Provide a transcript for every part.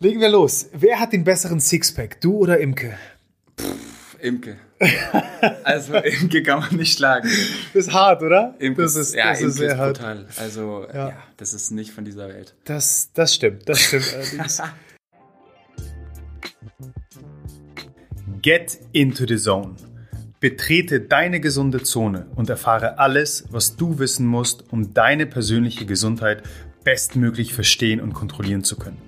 Legen wir los. Wer hat den besseren Sixpack, du oder Imke? Imke. Also Imke kann man nicht schlagen. Das ist hart, oder? Imke das ist, ja, das Imke ist sehr hart. brutal. Also ja. das ist nicht von dieser Welt. Das, das stimmt, das stimmt allerdings. Get into the zone. Betrete deine gesunde Zone und erfahre alles, was du wissen musst, um deine persönliche Gesundheit bestmöglich verstehen und kontrollieren zu können.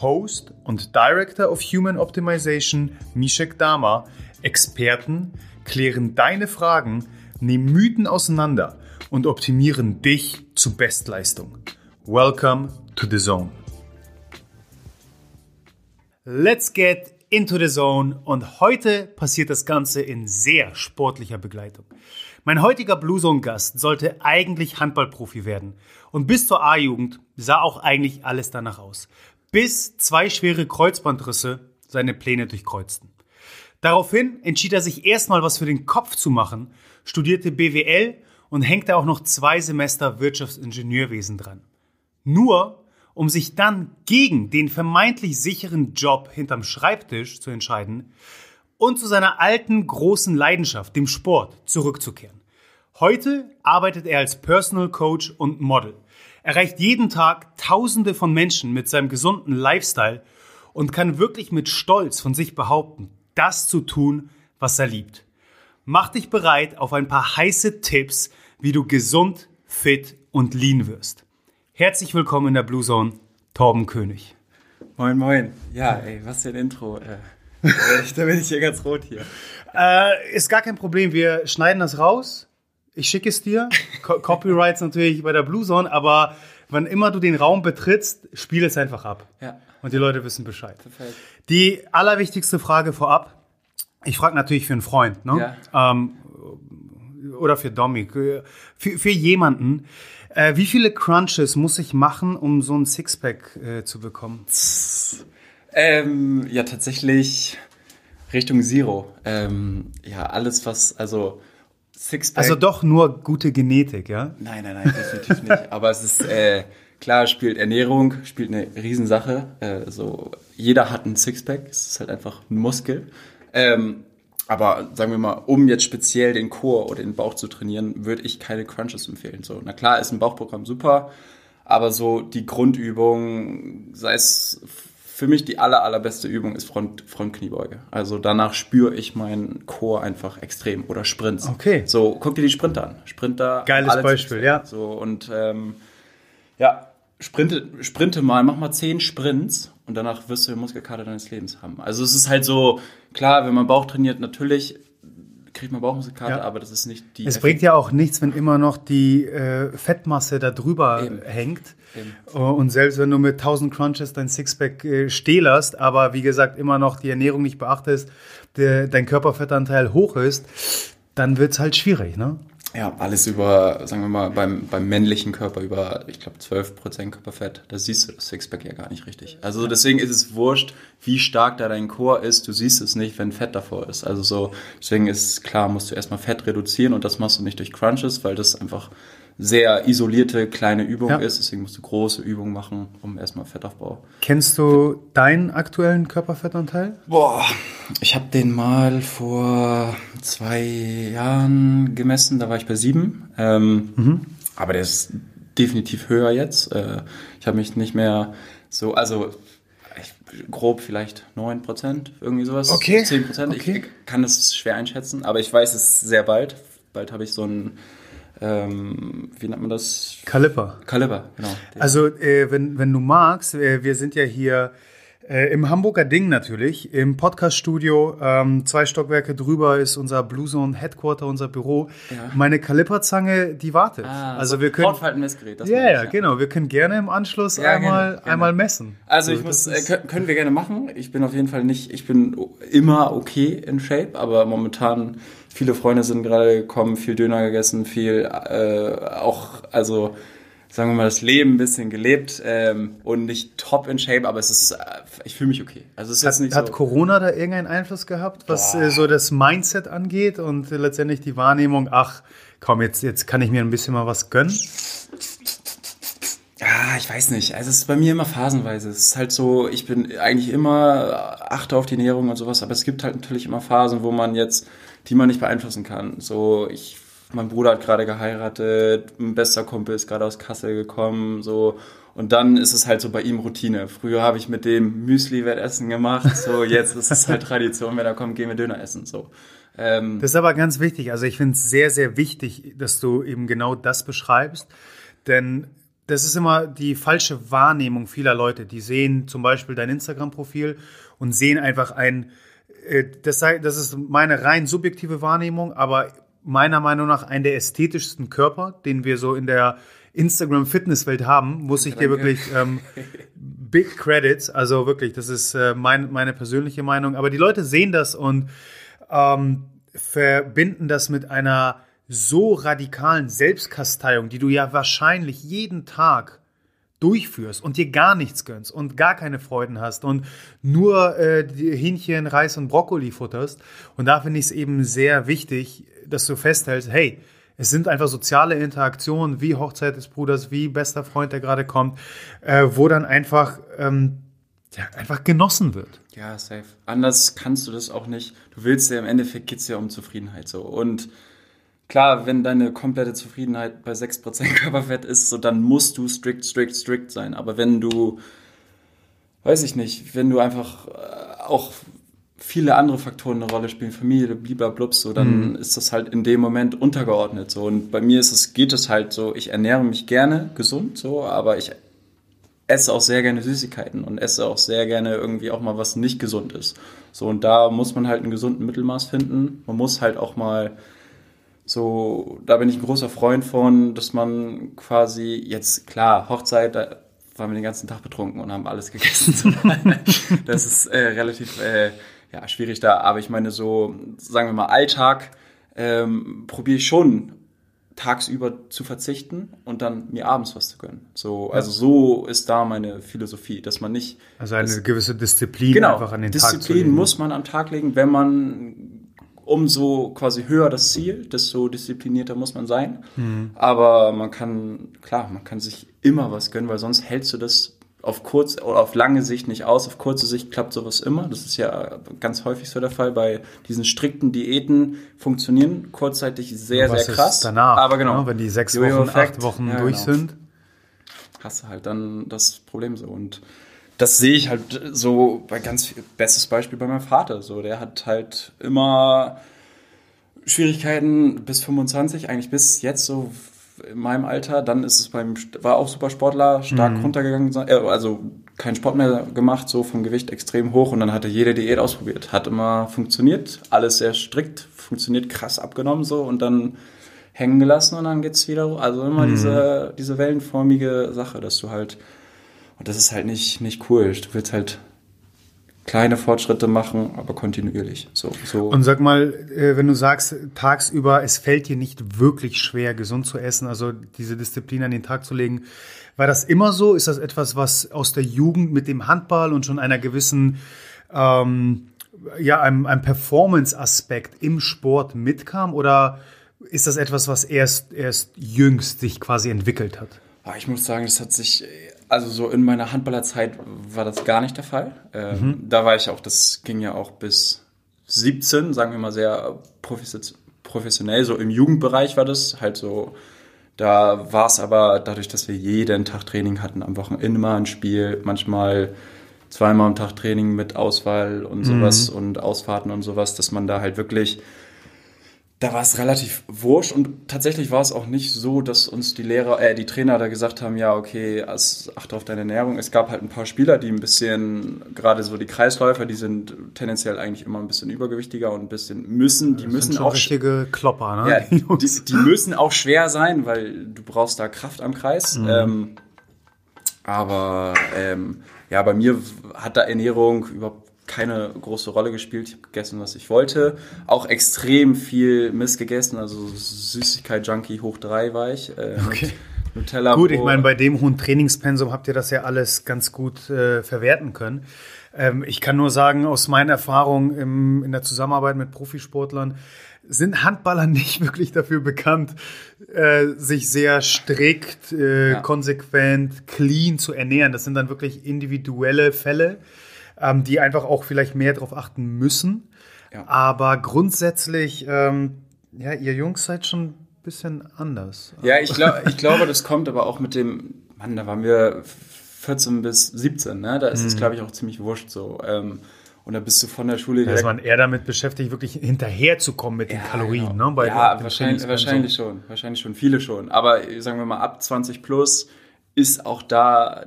Host und Director of Human Optimization Mishek Dama, Experten, klären deine Fragen, nehmen Mythen auseinander und optimieren dich zu Bestleistung. Welcome to the Zone. Let's get into the Zone und heute passiert das Ganze in sehr sportlicher Begleitung. Mein heutiger Blue Zone Gast sollte eigentlich Handballprofi werden und bis zur A-Jugend sah auch eigentlich alles danach aus, bis zwei schwere Kreuzbandrisse seine Pläne durchkreuzten. Daraufhin entschied er sich erstmal was für den Kopf zu machen, studierte BWL und hängte auch noch zwei Semester Wirtschaftsingenieurwesen dran. Nur um sich dann gegen den vermeintlich sicheren Job hinterm Schreibtisch zu entscheiden und zu seiner alten großen Leidenschaft, dem Sport, zurückzukehren. Heute arbeitet er als Personal Coach und Model. Er erreicht jeden Tag Tausende von Menschen mit seinem gesunden Lifestyle und kann wirklich mit Stolz von sich behaupten, das zu tun, was er liebt. Mach dich bereit auf ein paar heiße Tipps, wie du gesund, fit und lean wirst. Herzlich willkommen in der Blue Zone, Torben König. Moin, moin. Ja, ey, was für ein Intro. Äh, da bin ich hier ganz rot hier. Äh, ist gar kein Problem. Wir schneiden das raus. Ich schicke es dir. Co Copyrights natürlich bei der Blue Zone, aber wann immer du den Raum betrittst, spiel es einfach ab. Ja. Und die Leute wissen Bescheid. Perfekt. Die allerwichtigste Frage vorab. Ich frage natürlich für einen Freund, ne? Ja. Ähm, oder für Domi, für, für jemanden. Äh, wie viele Crunches muss ich machen, um so ein Sixpack äh, zu bekommen? Ähm, ja, tatsächlich Richtung Zero. Ähm, ja, alles was, also Sixpack. Also doch nur gute Genetik, ja? Nein, nein, nein, definitiv nicht. Aber es ist äh, klar, spielt Ernährung, spielt eine Riesensache. Äh, so jeder hat ein Sixpack, es ist halt einfach ein Muskel. Ähm, aber sagen wir mal, um jetzt speziell den Chor oder den Bauch zu trainieren, würde ich keine Crunches empfehlen. So, na klar, ist ein Bauchprogramm super, aber so die Grundübung, sei es für mich die aller, allerbeste Übung ist Front, Frontkniebeuge. Also danach spüre ich meinen Chor einfach extrem oder Sprints. Okay. So, guck dir die Sprinter an. Sprinter. Geiles Beispiel, ja. So, und ähm, ja, sprinte, sprinte mal, mach mal zehn Sprints und danach wirst du den Muskelkater deines Lebens haben. Also es ist halt so, klar, wenn man Bauch trainiert, natürlich kriegt man Bauchmuskelkater, Ja. aber das ist nicht die Es bringt ja auch nichts, wenn immer noch die äh, Fettmasse da drüber Eben. hängt. Eben. Oh, Und selbst wenn du mit 1000 Crunches dein Sixpack äh, stehlerst, aber wie gesagt immer noch die Ernährung nicht beachtest, der, dein Körperfettanteil hoch ist, dann wird's halt schwierig, ne? Ja, alles über, sagen wir mal, beim, beim männlichen Körper über, ich glaube, 12% Körperfett. Da siehst du das Sixpack ja gar nicht richtig. Also deswegen ist es wurscht, wie stark da dein Chor ist. Du siehst es nicht, wenn Fett davor ist. Also so, deswegen ist klar, musst du erstmal Fett reduzieren und das machst du nicht durch Crunches, weil das einfach sehr isolierte kleine Übung Ja. ist. Deswegen musst du große Übungen machen, um erstmal Fettaufbau. Kennst du deinen aktuellen Körperfettanteil? Boah, ich habe den mal vor zwei Jahren gemessen, da war ich bei sieben. Ähm, Aber der ist definitiv höher jetzt. Äh, ich habe mich nicht mehr so, also ich, grob vielleicht 9%, irgendwie sowas. Okay, 10%. okay. Ich kann das schwer einschätzen, aber ich weiß es sehr bald. Bald habe ich so ein, ähm, wie nennt man das? Kaliper. Kaliber, genau. Also, äh, wenn, wenn du magst, äh, wir sind ja hier Äh, Im Hamburger Ding natürlich, im Podcaststudio, ähm, zwei Stockwerke drüber ist unser Blue Zone Headquarter, unser Büro. Ja. Meine Kaliperzange, die wartet. Ah, also so wir können. Portfaltenmessgerät, das ich, ja, genau. Wir können gerne im Anschluss Ja, einmal, gerne, gerne. einmal messen. Also So, ich muss, äh, können wir gerne machen. Ich bin auf jeden Fall nicht, ich bin immer okay in Shape, aber momentan viele Freunde sind gerade gekommen, viel Döner gegessen, viel äh, auch, also sagen wir mal, das Leben ein bisschen gelebt ähm, und nicht top in Shape, aber es ist, äh, ich fühle mich okay. Also es ist jetzt Hat, nicht hat so. Corona da irgendeinen Einfluss gehabt, was äh, so das Mindset angeht und äh, letztendlich die Wahrnehmung, ach komm, jetzt, jetzt kann ich mir ein bisschen mal was gönnen? Ja, ich weiß nicht. Also es ist bei mir immer phasenweise. Es ist halt so, ich bin eigentlich immer achte auf die Ernährung und sowas, aber es gibt halt natürlich immer Phasen, wo man jetzt, die man nicht beeinflussen kann. So, ich, mein Bruder hat gerade geheiratet, ein bester Kumpel ist gerade aus Kassel gekommen, so. Und dann ist es halt so bei ihm Routine. Früher habe ich mit dem Müsli-Wettessen gemacht, so jetzt ist es halt Tradition, wenn er kommt, gehen wir Döner essen, so. Ähm, Das ist aber ganz wichtig. Also ich finde es sehr, sehr wichtig, dass du eben genau das beschreibst. Denn das ist immer die falsche Wahrnehmung vieler Leute. Die sehen zum Beispiel dein Instagram-Profil und sehen einfach ein, das, sei, das ist meine rein subjektive Wahrnehmung, aber meiner Meinung nach einen der ästhetischsten Körper, den wir so in der Instagram-Fitnesswelt haben, muss ich dir wirklich ähm, Big Credits. Also wirklich, das ist äh, mein, meine persönliche Meinung. Aber die Leute sehen das und ähm, verbinden das mit einer so radikalen Selbstkasteiung, die du ja wahrscheinlich jeden Tag durchführst und dir gar nichts gönnst und gar keine Freuden hast und nur äh, Hähnchen, Reis und Brokkoli futterst. Und da finde ich es eben sehr wichtig, dass du festhältst, hey, es sind einfach soziale Interaktionen wie Hochzeit des Bruders, wie bester Freund, der gerade kommt, äh, wo dann einfach, ähm, ja, einfach genossen wird. Ja, safe. Anders kannst du das auch nicht. Du willst ja im Endeffekt geht's ja um Zufriedenheit so. Und klar, wenn deine komplette Zufriedenheit bei 6% Körperfett ist, so dann musst du strict, strict, strict sein. Aber wenn du, weiß ich nicht, wenn du einfach äh, auch viele andere Faktoren eine Rolle spielen, Familie, bliblablub, so, dann ist das halt in dem Moment untergeordnet. So. Und bei mir ist es, geht es halt so, ich ernähre mich gerne gesund, so, aber ich esse auch sehr gerne Süßigkeiten und esse auch sehr gerne irgendwie auch mal was nicht gesund ist. So, und da muss man halt einen gesunden Mittelmaß finden. Man muss halt auch mal so, da bin ich ein großer Freund von, dass man quasi jetzt, klar, Hochzeit, da waren wir den ganzen Tag betrunken und haben alles gegessen. Das ist äh, relativ äh, ja, schwierig da, aber ich meine so, sagen wir mal, Alltag ähm, probiere ich schon tagsüber zu verzichten und dann mir abends was zu gönnen. So, also so ist da meine Philosophie, dass man nicht Also eine gewisse Disziplin genau einfach an den Tag zu Disziplin legen. muss man am Tag legen, wenn man umso quasi höher das Ziel, desto disziplinierter muss man sein. Mhm. Aber man kann klar, man kann sich immer was gönnen, weil sonst hältst du das auf kurz oder auf lange Sicht nicht aus. Auf kurze Sicht klappt sowas immer. Das ist ja ganz häufig so der Fall. Bei diesen strikten Diäten funktionieren kurzzeitig sehr, sehr krass. danach, Aber genau. ne, wenn die sechs. Wochen, acht Wochen Ja, durch genau. sind. hast du halt dann das Problem so. Und das sehe ich halt so bei ganz viel, bestes Beispiel bei meinem Vater. So, der hat halt immer Schwierigkeiten bis 25, eigentlich bis jetzt so in meinem Alter. Dann ist es beim, war auch Supersportler, stark runtergegangen, äh, also keinen Sport mehr gemacht, so vom Gewicht extrem hoch und dann hat er jede Diät ausprobiert. Hat immer funktioniert, alles sehr strikt, funktioniert krass abgenommen so und dann hängen gelassen und dann geht's wieder, also immer diese, diese wellenförmige Sache, dass du halt, und das ist halt nicht, nicht cool. Du willst halt kleine Fortschritte machen, aber kontinuierlich. So, so. Und sag mal, äh, wenn du sagst, tagsüber, es fällt dir nicht wirklich schwer, gesund zu essen, also diese Disziplin an den Tag zu legen, war das immer so? Ist das etwas, was aus der Jugend mit dem Handball und schon einer gewissen, ähm, ja, einem, einem Performance-Aspekt im Sport mitkam? Oder ist das etwas, was erst, erst jüngst sich quasi entwickelt hat? Ah, Ich muss sagen, das hat sich, also so in meiner Handballerzeit war das gar nicht der Fall. Ähm, Da war ich auch, das ging ja auch bis 17, sagen wir mal sehr profes- professionell. So im Jugendbereich war das halt so. Da war es aber dadurch, dass wir jeden Tag Training hatten, am Wochenende immer ein Spiel, manchmal zweimal am Tag Training mit Auswahl und sowas und Ausfahrten und sowas, dass man da halt wirklich da war es relativ wurscht und tatsächlich war es auch nicht so, dass uns die Lehrer, äh, die Trainer da gesagt haben, ja, okay, achte auf deine Ernährung. Es gab halt ein paar Spieler, die ein bisschen, gerade so die Kreisläufer, die sind tendenziell eigentlich immer ein bisschen übergewichtiger und ein bisschen müssen, die Das müssen sind auch richtige Klopper, ne? ja, Die die müssen auch schwer sein, weil du brauchst da Kraft am Kreis. Mhm. Ähm, aber ähm, ja, bei mir hat da Ernährung überhaupt keine große Rolle gespielt. Ich habe gegessen, was ich wollte. Auch extrem viel Mist gegessen, also Süßigkeit-Junkie hoch drei war ich. Äh, Okay. Nutella. Gut, ich meine, bei dem hohen Trainingspensum habt ihr das ja alles ganz gut äh, verwerten können. Ähm, ich kann nur sagen, aus meiner Erfahrung im, in der Zusammenarbeit mit Profisportlern sind Handballer nicht wirklich dafür bekannt, äh, sich sehr strikt, äh, Ja. konsequent, clean zu ernähren. Das sind dann wirklich individuelle Fälle, ähm, die einfach auch vielleicht mehr darauf achten müssen. Ja. Aber grundsätzlich, ähm, ja, ihr Jungs seid schon ein bisschen anders. Ja, ich, glaub, ich glaube, das kommt aber auch mit dem, Mann, da waren wir 14 bis 17, ne? Da ist Mhm. es, glaube ich, auch ziemlich wurscht so. Ähm, und da bist du von der Schule Da ist man eher damit beschäftigt, wirklich hinterherzukommen mit den Kalorien. genau. Ne, bei ja, wahrscheinlich, wahrscheinlich schon. Wahrscheinlich schon. Viele schon. Aber sagen wir mal, ab 20 plus ist auch da,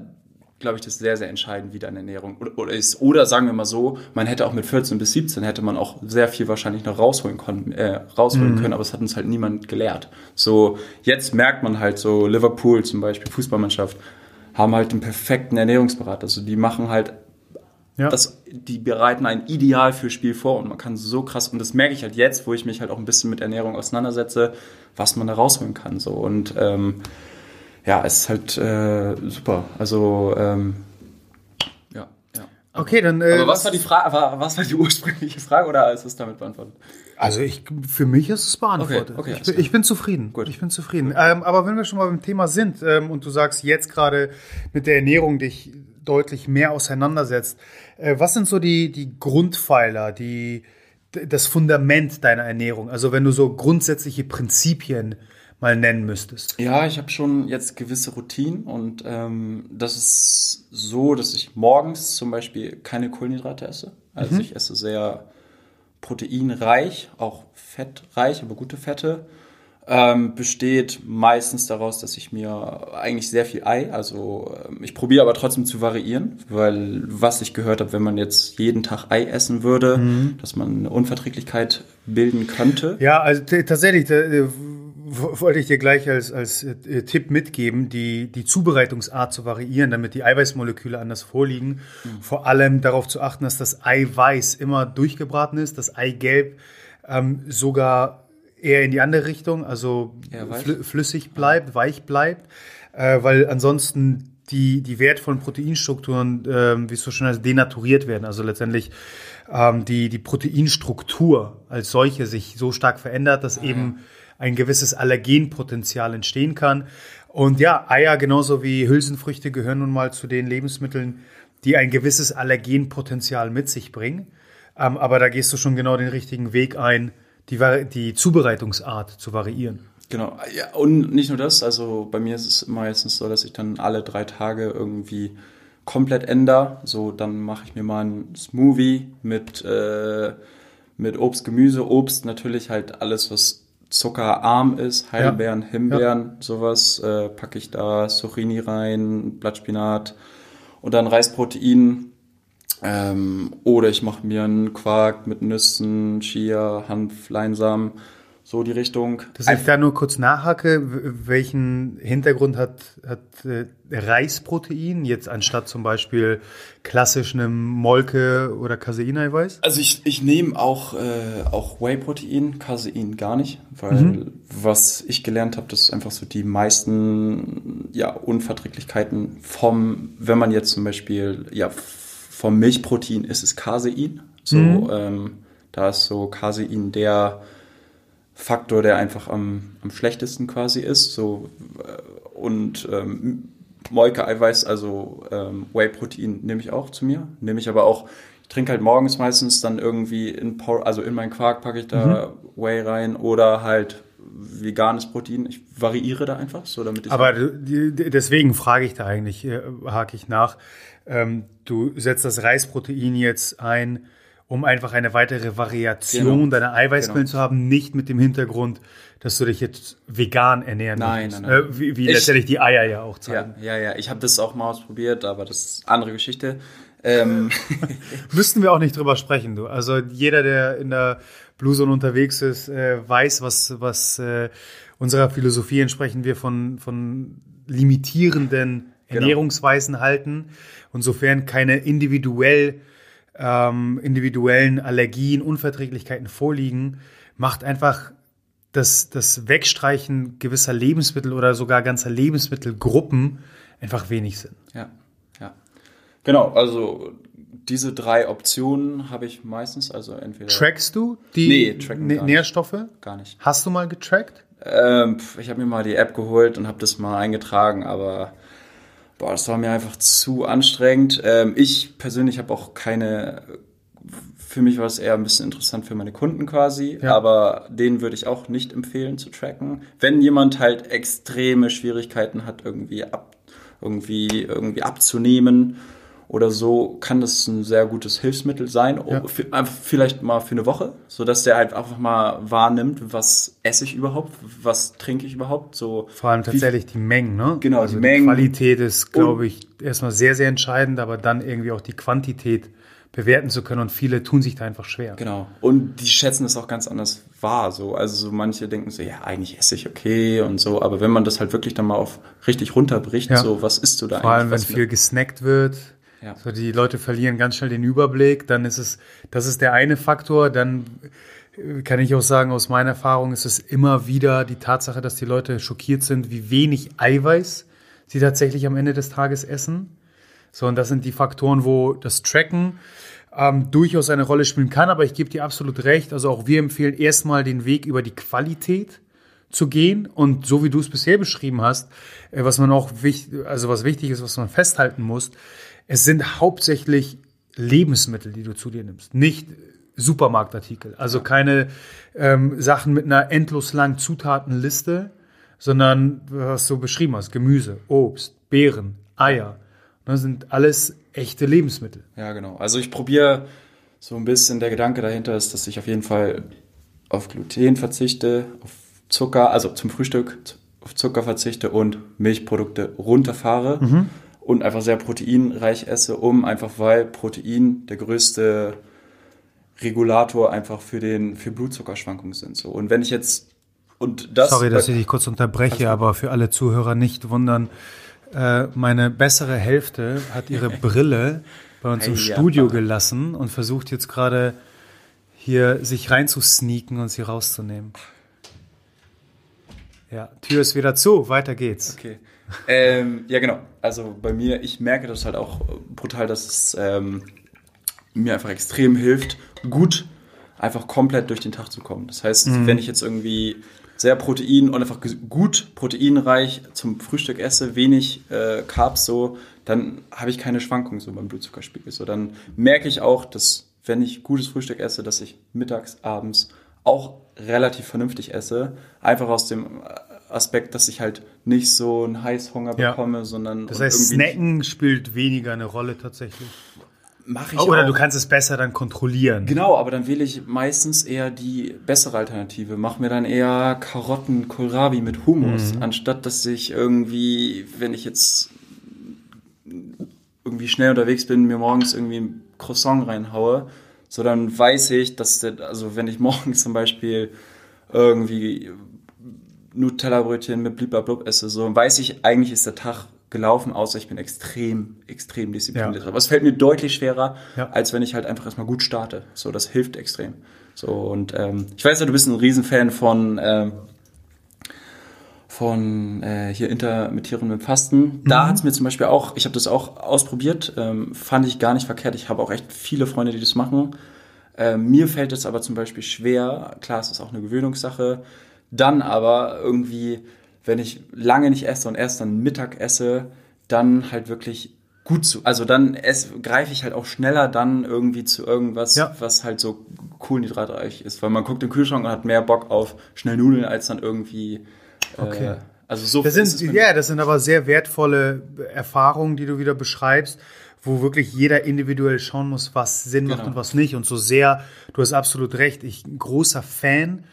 glaube ich, das sehr, sehr entscheidend, wie deine Ernährung oder, ist. Oder sagen wir mal so, man hätte auch mit 14 bis 17 hätte man auch sehr viel wahrscheinlich noch rausholen, können, äh, rausholen Mhm. können, aber es hat uns halt niemand gelehrt. So, jetzt merkt man halt so, Liverpool zum Beispiel, Fußballmannschaft, haben halt den perfekten Ernährungsberater. Also die machen halt Ja. das, die bereiten ein Ideal für Spiel vor und man kann so krass, und das merke ich halt jetzt, wo ich mich halt auch ein bisschen mit Ernährung auseinandersetze, was man da rausholen kann. So. Und ähm, ja, es ist halt äh, super. Also ähm, ja, ja. Okay, dann. Äh, Aber was war die Frage, war, was war die ursprüngliche Frage oder ist es damit beantwortet? Also ich, für mich ist es beantwortet. Okay, okay, ich, bin, ich bin zufrieden. Gut. Ich bin zufrieden. Ähm, aber wenn wir schon mal beim Thema sind ähm, und du sagst jetzt gerade mit der Ernährung dich deutlich mehr auseinandersetzt, äh, was sind so die, die Grundpfeiler, die, das Fundament deiner Ernährung? Also wenn du so grundsätzliche Prinzipien mal nennen müsstest. Ja, ich habe schon jetzt gewisse Routinen und ähm, das ist so, dass ich morgens zum Beispiel keine Kohlenhydrate esse. Also ich esse sehr proteinreich, auch fettreich, aber gute Fette. Ähm, besteht meistens daraus, dass ich mir eigentlich sehr viel Ei, also ähm, ich probiere aber trotzdem zu variieren, weil was ich gehört habe, wenn man jetzt jeden Tag Ei essen würde, dass man eine Unverträglichkeit bilden könnte. Ja, also tatsächlich, äh, wollte ich dir gleich als, als äh, Tipp mitgeben, die, die Zubereitungsart zu variieren, damit die Eiweißmoleküle anders vorliegen. Vor allem darauf zu achten, dass das Eiweiß immer durchgebraten ist, das Eigelb ähm, sogar eher in die andere Richtung, also flü flüssig bleibt, weich bleibt, äh, weil ansonsten die, die wertvollen Proteinstrukturen, ähm, wie es so schön heißt, denaturiert werden. Also letztendlich ähm, die, die Proteinstruktur als solche sich so stark verändert, dass eben ein gewisses Allergenpotenzial entstehen kann. Und ja, Eier genauso wie Hülsenfrüchte gehören nun mal zu den Lebensmitteln, die ein gewisses Allergenpotenzial mit sich bringen. Ähm, aber da gehst du schon genau den richtigen Weg ein, die, die Zubereitungsart zu variieren. Genau, ja, und nicht nur das, also bei mir ist es meistens so, dass ich dann alle drei Tage irgendwie komplett ändere. So, dann mache ich mir mal einen Smoothie mit, äh, mit Obst, Gemüse, Obst natürlich halt alles, was zuckerarm ist, Heidelbeeren, Himbeeren, sowas, äh, packe ich da, Zucchini rein, Blattspinat und dann Reisprotein. Ähm, oder ich mache mir einen Quark mit Nüssen, Chia, Hanf, Leinsamen, so die Richtung. Dass ich da nur kurz nachhacke, welchen Hintergrund hat, hat äh, Reisprotein jetzt anstatt zum Beispiel klassisch einem Molke oder Caseineiweiß? Also ich, ich nehme auch, äh, auch Whey-Protein, Casein gar nicht, weil was ich gelernt habe, das ist einfach so die meisten ja, Unverträglichkeiten vom, wenn man jetzt zum Beispiel, ja, vom Milchprotein ist es Casein. So, ähm, da ist so Casein der Faktor, der einfach am, am schlechtesten quasi ist. So, äh, und ähm, Molke-Eiweiß, also ähm, Whey-Protein nehme ich auch zu mir. Nehme ich aber auch, ich trinke halt morgens meistens dann irgendwie in Por also in meinen Quark packe ich da Whey rein oder halt veganes Protein. Ich variiere da einfach, so damit ich. Aber deswegen frage ich da eigentlich, äh, hake ich nach. Ähm, du setzt das Reisprotein jetzt ein, um einfach eine weitere Variation Genau. deiner Eiweißquellen Genau. zu haben, nicht mit dem Hintergrund, dass du dich jetzt vegan ernähren Nein, möchtest. nein, nein. Äh, wie wie Ich- letztendlich die Eier ja auch Ja, zeigen. ja, ja. Ich habe das auch mal ausprobiert, aber das ist andere Geschichte. Ähm, Müssten wir auch nicht drüber sprechen, du. Also jeder, der in der Blue Zone unterwegs ist, äh, weiß, was, was äh, unserer Philosophie entsprechend wir von, von limitierenden Genau. Ernährungsweisen halten. Und sofern keine individuell, ähm, individuellen Allergien, Unverträglichkeiten vorliegen, macht einfach das, das Wegstreichen gewisser Lebensmittel oder sogar ganzer Lebensmittelgruppen einfach wenig Sinn. ja, ja. Genau, also diese drei Optionen habe ich meistens, also entweder Trackst du die Nee, tracken Nä- gar nicht. Nährstoffe? gar nicht. Hast du mal getrackt? Ähm, ich habe mir mal die App geholt und habe das mal eingetragen, aber boah, das war mir einfach zu anstrengend. Ähm, ich persönlich habe auch keine. Für mich war es eher ein bisschen interessant für meine Kunden quasi, Ja. aber denen würde ich auch nicht empfehlen zu tracken. Wenn jemand halt extreme Schwierigkeiten hat, irgendwie ab, irgendwie, irgendwie abzunehmen oder so, kann das ein sehr gutes Hilfsmittel sein. Ja. Für, einfach vielleicht mal für eine Woche, sodass der halt einfach mal wahrnimmt, was esse ich überhaupt, was trinke ich überhaupt. So Vor allem tatsächlich die Mengen, ne? Genau, also die die, Mengen. Qualität ist, glaube ich, erstmal sehr, sehr entscheidend, aber dann irgendwie auch die Quantität bewerten zu können und viele tun sich da einfach schwer. Genau. Und die schätzen es auch ganz anders wahr. So. Also so manche denken so, ja, eigentlich esse ich okay und so. Aber wenn man das halt wirklich dann mal auf richtig runterbricht, Ja. so, was isst du da Vor allem, wenn viel gesnackt wird. Ja. So die Leute verlieren ganz schnell den Überblick, dann ist es, das ist der eine Faktor. Dann äh, kann ich auch sagen, aus meiner Erfahrung ist es immer wieder die Tatsache, dass die Leute schockiert sind, wie wenig Eiweiß sie tatsächlich am Ende des Tages essen. So, und das sind die Faktoren, wo das Tracken ähm, durchaus eine Rolle spielen kann. Aber ich gebe dir absolut recht. Also auch wir empfehlen erstmal den Weg über die Qualität zu gehen und so wie du es bisher beschrieben hast, äh, was man auch wichtig, also was wichtig ist, was man festhalten muss, es sind hauptsächlich Lebensmittel, die du zu dir nimmst, nicht Supermarktartikel. Also keine ähm, Sachen mit einer endlos langen Zutatenliste, sondern was du beschrieben hast, Gemüse, Obst, Beeren, Eier. Das sind alles echte Lebensmittel. Ja, genau. Also ich probiere so ein bisschen, der Gedanke dahinter ist, dass ich auf jeden Fall auf Gluten verzichte, auf Zucker, also zum Frühstück auf Zucker verzichte und Milchprodukte runterfahre und einfach sehr proteinreich esse, um einfach weil Protein der größte Regulator einfach für den für Blutzuckerschwankungen sind so und wenn ich jetzt und das Sorry, dass ich dich kurz unterbreche, aber für alle Zuhörer nicht wundern. Äh, meine bessere Hälfte hat ihre Brille bei uns im Hey, ja. Studio gelassen und versucht jetzt gerade hier sich reinzusneaken und sie rauszunehmen. Ja, Tür ist wieder zu, weiter geht's. Okay. Ähm, ja, genau. Also bei mir, ich merke das halt auch brutal, dass es ähm, mir einfach extrem hilft, gut einfach komplett durch den Tag zu kommen. Das heißt, wenn ich jetzt irgendwie sehr protein und einfach gut proteinreich zum Frühstück esse, wenig äh, Carbs so, dann habe ich keine Schwankungen so beim Blutzuckerspiegel. So, dann merke ich auch, dass wenn ich gutes Frühstück esse, dass ich mittags, abends auch relativ vernünftig esse. Einfach aus dem Aspekt, dass ich halt nicht so einen Heißhunger Ja. bekomme, sondern Das heißt, Snacken spielt weniger eine Rolle tatsächlich. mache ich Oder auch. du kannst es besser dann kontrollieren. Genau, aber dann wähle ich meistens eher die bessere Alternative. Mach mir dann eher Karotten, Kohlrabi mit Hummus, Mhm. anstatt dass ich irgendwie, wenn ich jetzt irgendwie schnell unterwegs bin, mir morgens irgendwie ein Croissant reinhaue, so dann weiß ich, dass der, also wenn ich morgens zum Beispiel irgendwie Nutella-Brötchen mit bliblablub esse, so weiß ich, eigentlich ist der Tag gelaufen, außer ich bin extrem, extrem diszipliniert. Ja. Aber es fällt mir deutlich schwerer, Ja. als wenn ich halt einfach erstmal gut starte. So, das hilft extrem. So, und ähm, ich weiß ja, du bist ein Riesenfan von, ähm, von äh, hier intermittierendem Fasten. Da hat es mir zum Beispiel auch, ich habe das auch ausprobiert, ähm, fand ich gar nicht verkehrt. Ich habe auch echt viele Freunde, die das machen. Ähm, mir fällt es aber zum Beispiel schwer, klar, es ist auch eine Gewöhnungssache, dann aber irgendwie, wenn ich lange nicht esse und erst dann Mittag esse, dann halt wirklich gut zu, also dann greife ich halt auch schneller dann irgendwie zu irgendwas, Ja. was halt so kohlenhydratreich ist, weil man guckt im Kühlschrank und hat mehr Bock auf schnell Nudeln als dann irgendwie Okay. äh, Also so Das sind, ja, das sind aber sehr wertvolle Erfahrungen, die du wieder beschreibst, wo wirklich jeder individuell schauen muss, was Sinn macht Genau. und was nicht. Und so sehr, du hast absolut recht, ich ein großer Fan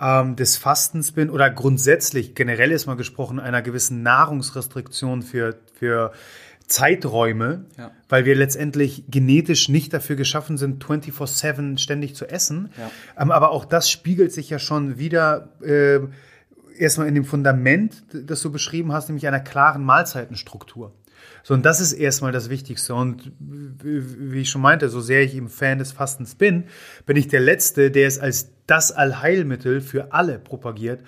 ähm, des Fastens bin oder grundsätzlich, generell ist mal gesprochen, einer gewissen Nahrungsrestriktion für, für Zeiträume, Ja. weil wir letztendlich genetisch nicht dafür geschaffen sind, 24-7 ständig zu essen. Ja. Ähm, aber auch das spiegelt sich ja schon wieder äh, erstmal in dem Fundament, das du beschrieben hast, nämlich einer klaren Mahlzeitenstruktur. So, und das ist erstmal das Wichtigste. Und wie wie ich schon meinte, so sehr ich eben Fan des Fastens bin, bin ich der Letzte, der es als das Allheilmittel für alle propagiert.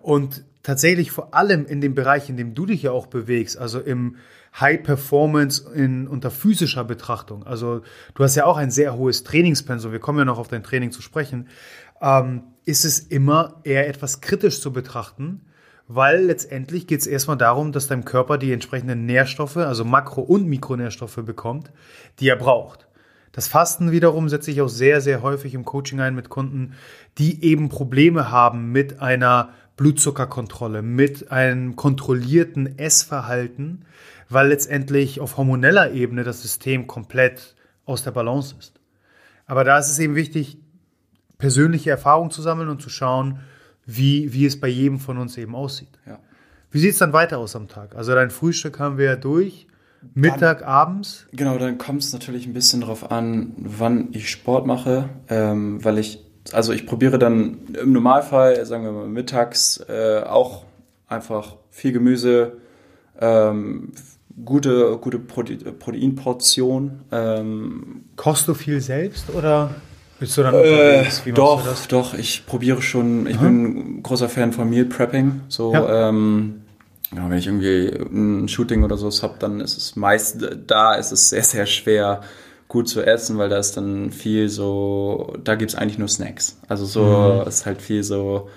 Und tatsächlich vor allem in dem Bereich, in dem du dich ja auch bewegst, also im High Performance in, unter physischer Betrachtung. Also du hast ja auch ein sehr hohes Trainingspensum. Wir kommen ja noch auf dein Training zu sprechen. Ähm, ist es immer eher etwas kritisch zu betrachten, weil letztendlich geht es erstmal darum, dass dein Körper die entsprechenden Nährstoffe, also Makro- und Mikronährstoffe bekommt, die er braucht. Das Fasten wiederum setze ich auch sehr, sehr häufig im Coaching ein mit Kunden, die eben Probleme haben mit einer Blutzuckerkontrolle, mit einem kontrollierten Essverhalten, weil letztendlich auf hormoneller Ebene das System komplett aus der Balance ist. Aber da ist es eben wichtig, persönliche Erfahrungen zu sammeln und zu schauen, wie, wie es bei jedem von uns eben aussieht. Ja. Wie sieht es dann weiter aus am Tag? Also dein Frühstück haben wir ja durch, Mittag, abends. Genau, dann kommt es natürlich ein bisschen drauf an, wann ich Sport mache, ähm, weil ich, also ich probiere dann im Normalfall, sagen wir mal mittags, äh, auch einfach viel Gemüse, ähm, gute, gute Prote Proteinportion. Ähm, Kochst du viel selbst oder bist du dann äh? Wie doch, doch, ich probiere schon, ich bin ein großer Fan von Meal Prepping, so, Ja. ähm, ja, wenn ich irgendwie ein Shooting oder sowas habe, dann ist es meist, da ist es sehr, sehr schwer, gut zu essen, weil da ist dann viel so, da gibt's eigentlich nur Snacks. Also so, Mhm. ist halt viel so,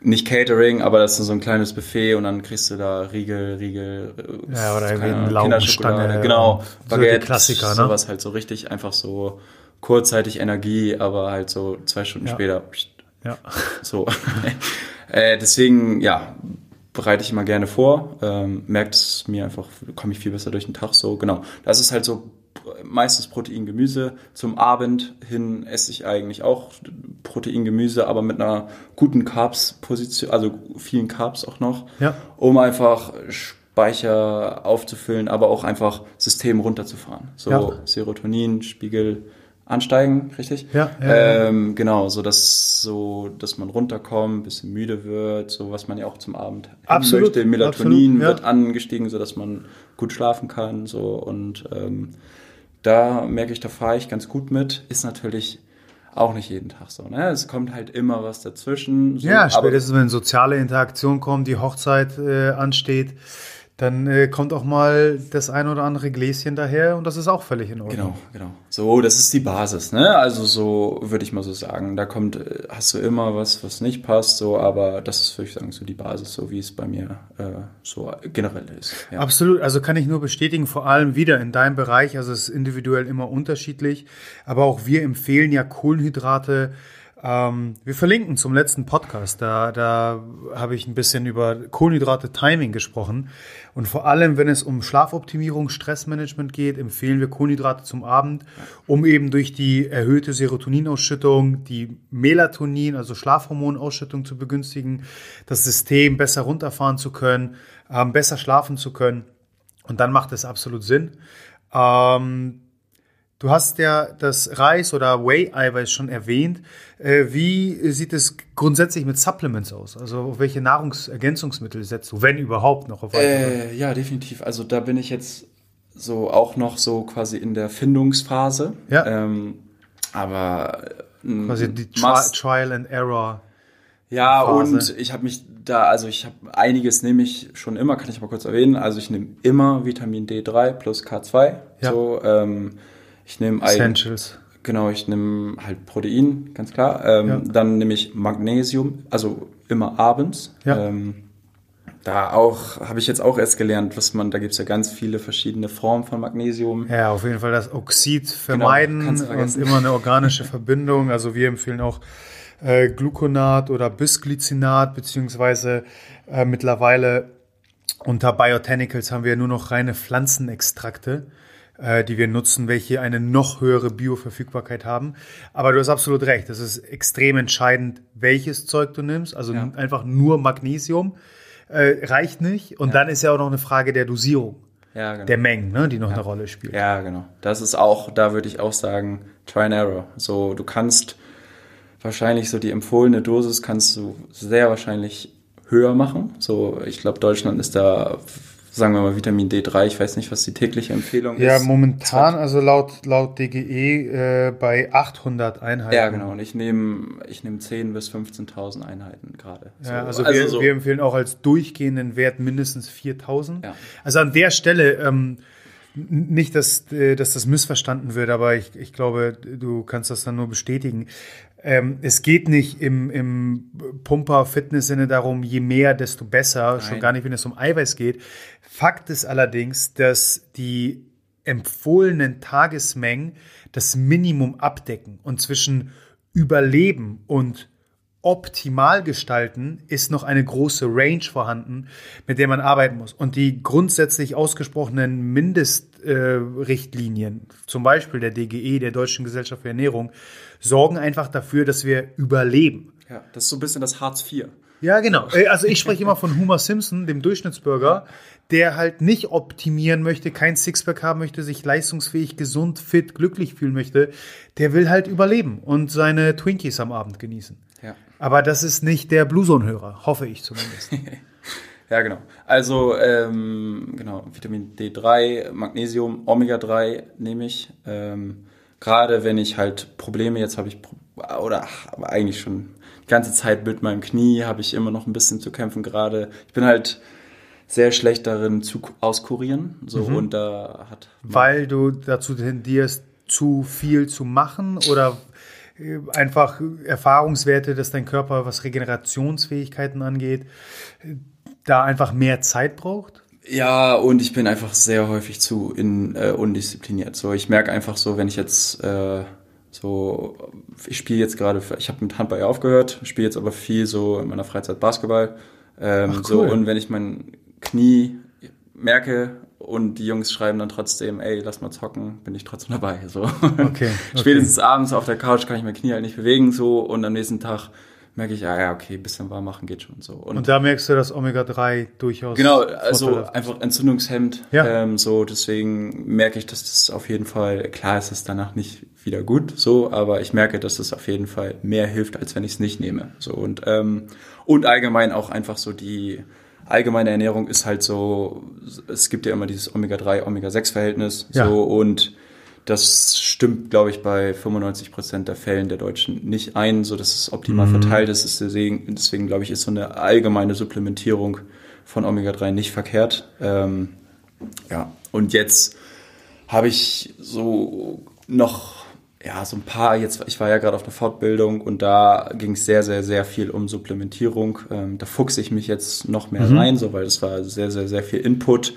nicht Catering, aber das ist so ein kleines Buffet und dann kriegst du da Riegel, Riegel, Ja, oder irgendwie eine Kinderschokolade, genau, so Baguette, Klassiker, ne? sowas halt so richtig einfach so kurzzeitig Energie, aber halt so zwei Stunden Ja. später, pst, Ja. so. äh, deswegen, ja, bereite ich immer gerne vor. Ähm, merkt es mir einfach, komme ich viel besser durch den Tag so. Genau. Das ist halt so meistens Protein, Gemüse. Zum Abend hin esse ich eigentlich auch Protein, Gemüse, aber mit einer guten Carbs-Position, also vielen Carbs auch noch, Ja. um einfach Speicher aufzufüllen, aber auch einfach System runterzufahren. So Ja. Serotonin, Spiegel ansteigen, richtig? Ja, ja, ja. Ähm, genau, so dass so, dass man runterkommt, ein bisschen müde wird, so was man ja auch zum Abend Absolut, möchte. Melatonin absolut, ja. wird angestiegen, so dass man gut schlafen kann, so und ähm, da merke ich, da fahre ich ganz gut mit. Ist natürlich auch nicht jeden Tag so, ne? Es kommt halt immer was dazwischen. So, Ja, aber- spätestens wenn soziale Interaktion kommt, die Hochzeit äh, ansteht, dann äh, kommt auch mal das ein oder andere Gläschen daher und das ist auch völlig in Ordnung. Genau, genau. So, das ist die Basis, ne? Also so würde ich mal so sagen. Da kommt, äh, hast du immer was, was nicht passt, so, aber das ist, würde ich sagen, so die Basis, so wie es bei mir äh, so generell ist. Ja. Absolut, also kann ich nur bestätigen, vor allem wieder in deinem Bereich, also es ist individuell immer unterschiedlich, aber auch wir empfehlen ja Kohlenhydrate. Ähm, wir verlinken zum letzten Podcast, da, da habe ich ein bisschen über Kohlenhydrate-Timing gesprochen und vor allem, wenn es um Schlafoptimierung, Stressmanagement geht, empfehlen wir Kohlenhydrate zum Abend, um eben durch die erhöhte Serotoninausschüttung, die Melatonin, also Schlafhormonausschüttung zu begünstigen, das System besser runterfahren zu können, ähm, besser schlafen zu können. Und dann macht es absolut Sinn. Ähm, du hast ja das Reis- oder Whey-Eiweiß schon erwähnt. Äh, wie sieht es grundsätzlich mit Supplements aus? Also auf welche Nahrungsergänzungsmittel setzt du, wenn überhaupt noch auf? Äh, ja, definitiv. Also da bin ich jetzt so auch noch so quasi in der Findungsphase. Ja. Ähm, aber äh, Quasi die Tri Trial and Error. Ja, Phase. und ich habe mich da, also ich habe einiges nehme ich schon immer, kann ich mal kurz erwähnen. Also ich nehme immer Vitamin D3 plus K2. Ja. So, ähm, ich nehme Essentials. genau, ich nehme halt Protein, ganz klar. Ähm, Ja. Dann nehme ich Magnesium, also immer abends. Ja. Ähm, da auch habe ich jetzt auch erst gelernt, was man, da gibt es ja ganz viele verschiedene Formen von Magnesium. Ja, auf jeden Fall das Oxid vermeiden kannst du und immer eine organische Verbindung. Also wir empfehlen auch äh, Gluconat oder Bisglycinat, beziehungsweise äh, mittlerweile unter Biotanicals haben wir nur noch reine Pflanzenextrakte, äh, die wir nutzen, welche eine noch höhere Bioverfügbarkeit haben. Aber du hast absolut recht, es ist extrem entscheidend, welches Zeug du nimmst. Also Ja. einfach nur Magnesium äh, reicht nicht. Und dann ist ja auch noch eine Frage der Dosierung, Ja, genau. der Mengen, ne, die noch eine Rolle spielt. Ja, genau. Das ist auch, da würde ich auch sagen, Try and Error. So, du kannst wahrscheinlich so die empfohlene Dosis kannst du sehr wahrscheinlich höher machen. So, ich glaube, Deutschland ist da, sagen wir mal, Vitamin D3. Ich weiß nicht, was die tägliche Empfehlung Ja, ist. momentan, also laut, laut DGE äh, bei 800 Einheiten. Ja, genau. Und ich nehme ich nehm 10.000 bis 15.000 Einheiten gerade. So, Ja, also, wir, so, wir empfehlen auch als durchgehenden Wert mindestens 4000. Ja. Also an der Stelle, ähm, nicht, dass, äh, dass das missverstanden wird, aber ich, ich glaube, du kannst das dann nur bestätigen. Ähm, es geht nicht im, im Pumper-Fitness-Sinne darum, je mehr, desto besser, schon Nein. gar nicht, wenn es um Eiweiß geht. Fakt ist allerdings, dass die empfohlenen Tagesmengen das Minimum abdecken und zwischen Überleben und optimal gestalten, ist noch eine große Range vorhanden, mit der man arbeiten muss. Und die grundsätzlich ausgesprochenen Mindestrichtlinien, äh, zum Beispiel der DGE, der Deutschen Gesellschaft für Ernährung, sorgen einfach dafür, dass wir überleben. ja, das ist so ein bisschen das Hartz IV. Ja, genau. Äh, Also ich spreche immer von Homer Simpson, dem Durchschnittsbürger, der halt nicht optimieren möchte, kein Sixpack haben möchte, sich leistungsfähig, gesund, fit, glücklich fühlen möchte. Der will halt überleben und seine Twinkies am Abend genießen. Ja. Aber das ist nicht der Blueson-Hörer, hoffe ich zumindest. Ja, genau. Also, ähm, genau, Vitamin D3, Magnesium, Omega-3 nehme ich. Ähm, Gerade wenn ich halt Probleme, jetzt habe ich, oder ach, aber eigentlich schon die ganze Zeit mit meinem Knie, habe ich immer noch ein bisschen zu kämpfen gerade. Ich bin halt sehr schlecht darin zu auskurieren. So, und da hat Weil du dazu tendierst, zu viel zu machen oder einfach Erfahrungswerte, dass dein Körper, was Regenerationsfähigkeiten angeht, äh, da einfach mehr Zeit braucht? Ja, und ich bin einfach sehr häufig zu in, äh, undiszipliniert. So, ich merke einfach so, wenn ich jetzt äh, so, ich spiele jetzt gerade, ich habe mit Handball aufgehört, spiele jetzt aber viel so in meiner Freizeit Basketball. Ähm, Ach, So cool. und wenn ich mein Knie merke und die Jungs schreiben dann trotzdem, ey, lass mal zocken, bin ich trotzdem dabei. So. Okay, Spätestens abends auf der Couch kann ich mein Knie halt nicht bewegen so und am nächsten Tag merke ich, ah ja, okay, bisschen warm machen geht schon so. Und da merkst du, dass Omega-3 durchaus. Genau, also einfach Entzündungshemd. Ja. Ähm, so, deswegen merke ich, dass das auf jeden Fall, klar ist es danach nicht wieder gut, so, aber ich merke, dass es auf jeden Fall mehr hilft, als wenn ich es nicht nehme. So und ähm, und allgemein auch einfach so die allgemeine Ernährung ist halt so, es gibt ja immer dieses Omega-3, Omega-6-Verhältnis Ja. so und das stimmt, glaube ich, bei 95 Prozent der Fällen der Deutschen nicht ein, so dass es optimal verteilt ist. ist deswegen, deswegen glaube ich, ist so eine allgemeine Supplementierung von Omega-3 nicht verkehrt. Ähm, ja, und jetzt habe ich so noch, ja, so ein paar, jetzt, ich war ja gerade auf einer Fortbildung und da ging es sehr, sehr, sehr viel um Supplementierung. Ähm, da fuchse ich mich jetzt noch mehr rein, so, weil es war sehr, sehr, sehr viel Input.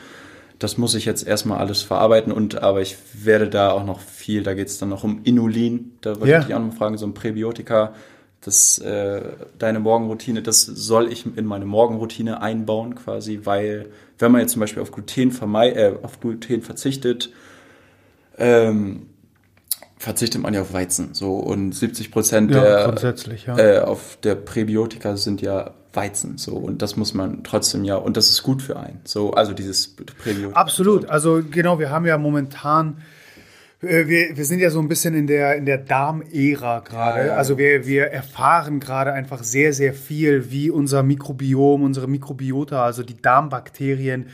Das muss ich jetzt erstmal alles verarbeiten und aber ich werde da auch noch viel, da geht es dann noch um Inulin, da wollte Ja. ich dich auch noch fragen, so ein Präbiotika, das äh, deine Morgenroutine, das soll ich in meine Morgenroutine einbauen quasi, weil wenn man jetzt zum Beispiel auf Gluten vermei äh, auf Gluten verzichtet, ähm, verzichtet man ja auf Weizen. So und 70 Prozent Ja, der ja. äh, auf der Präbiotika sind ja Weizen. So und das muss man trotzdem ja und das ist gut für einen. So also dieses Präbiotika. Absolut. Also genau, wir haben ja momentan, äh, wir, wir sind ja so ein bisschen in der, in der Darmära gerade. Ja. Also wir, wir erfahren gerade einfach sehr, sehr viel, wie unser Mikrobiom, unsere Mikrobiota, also die Darmbakterien,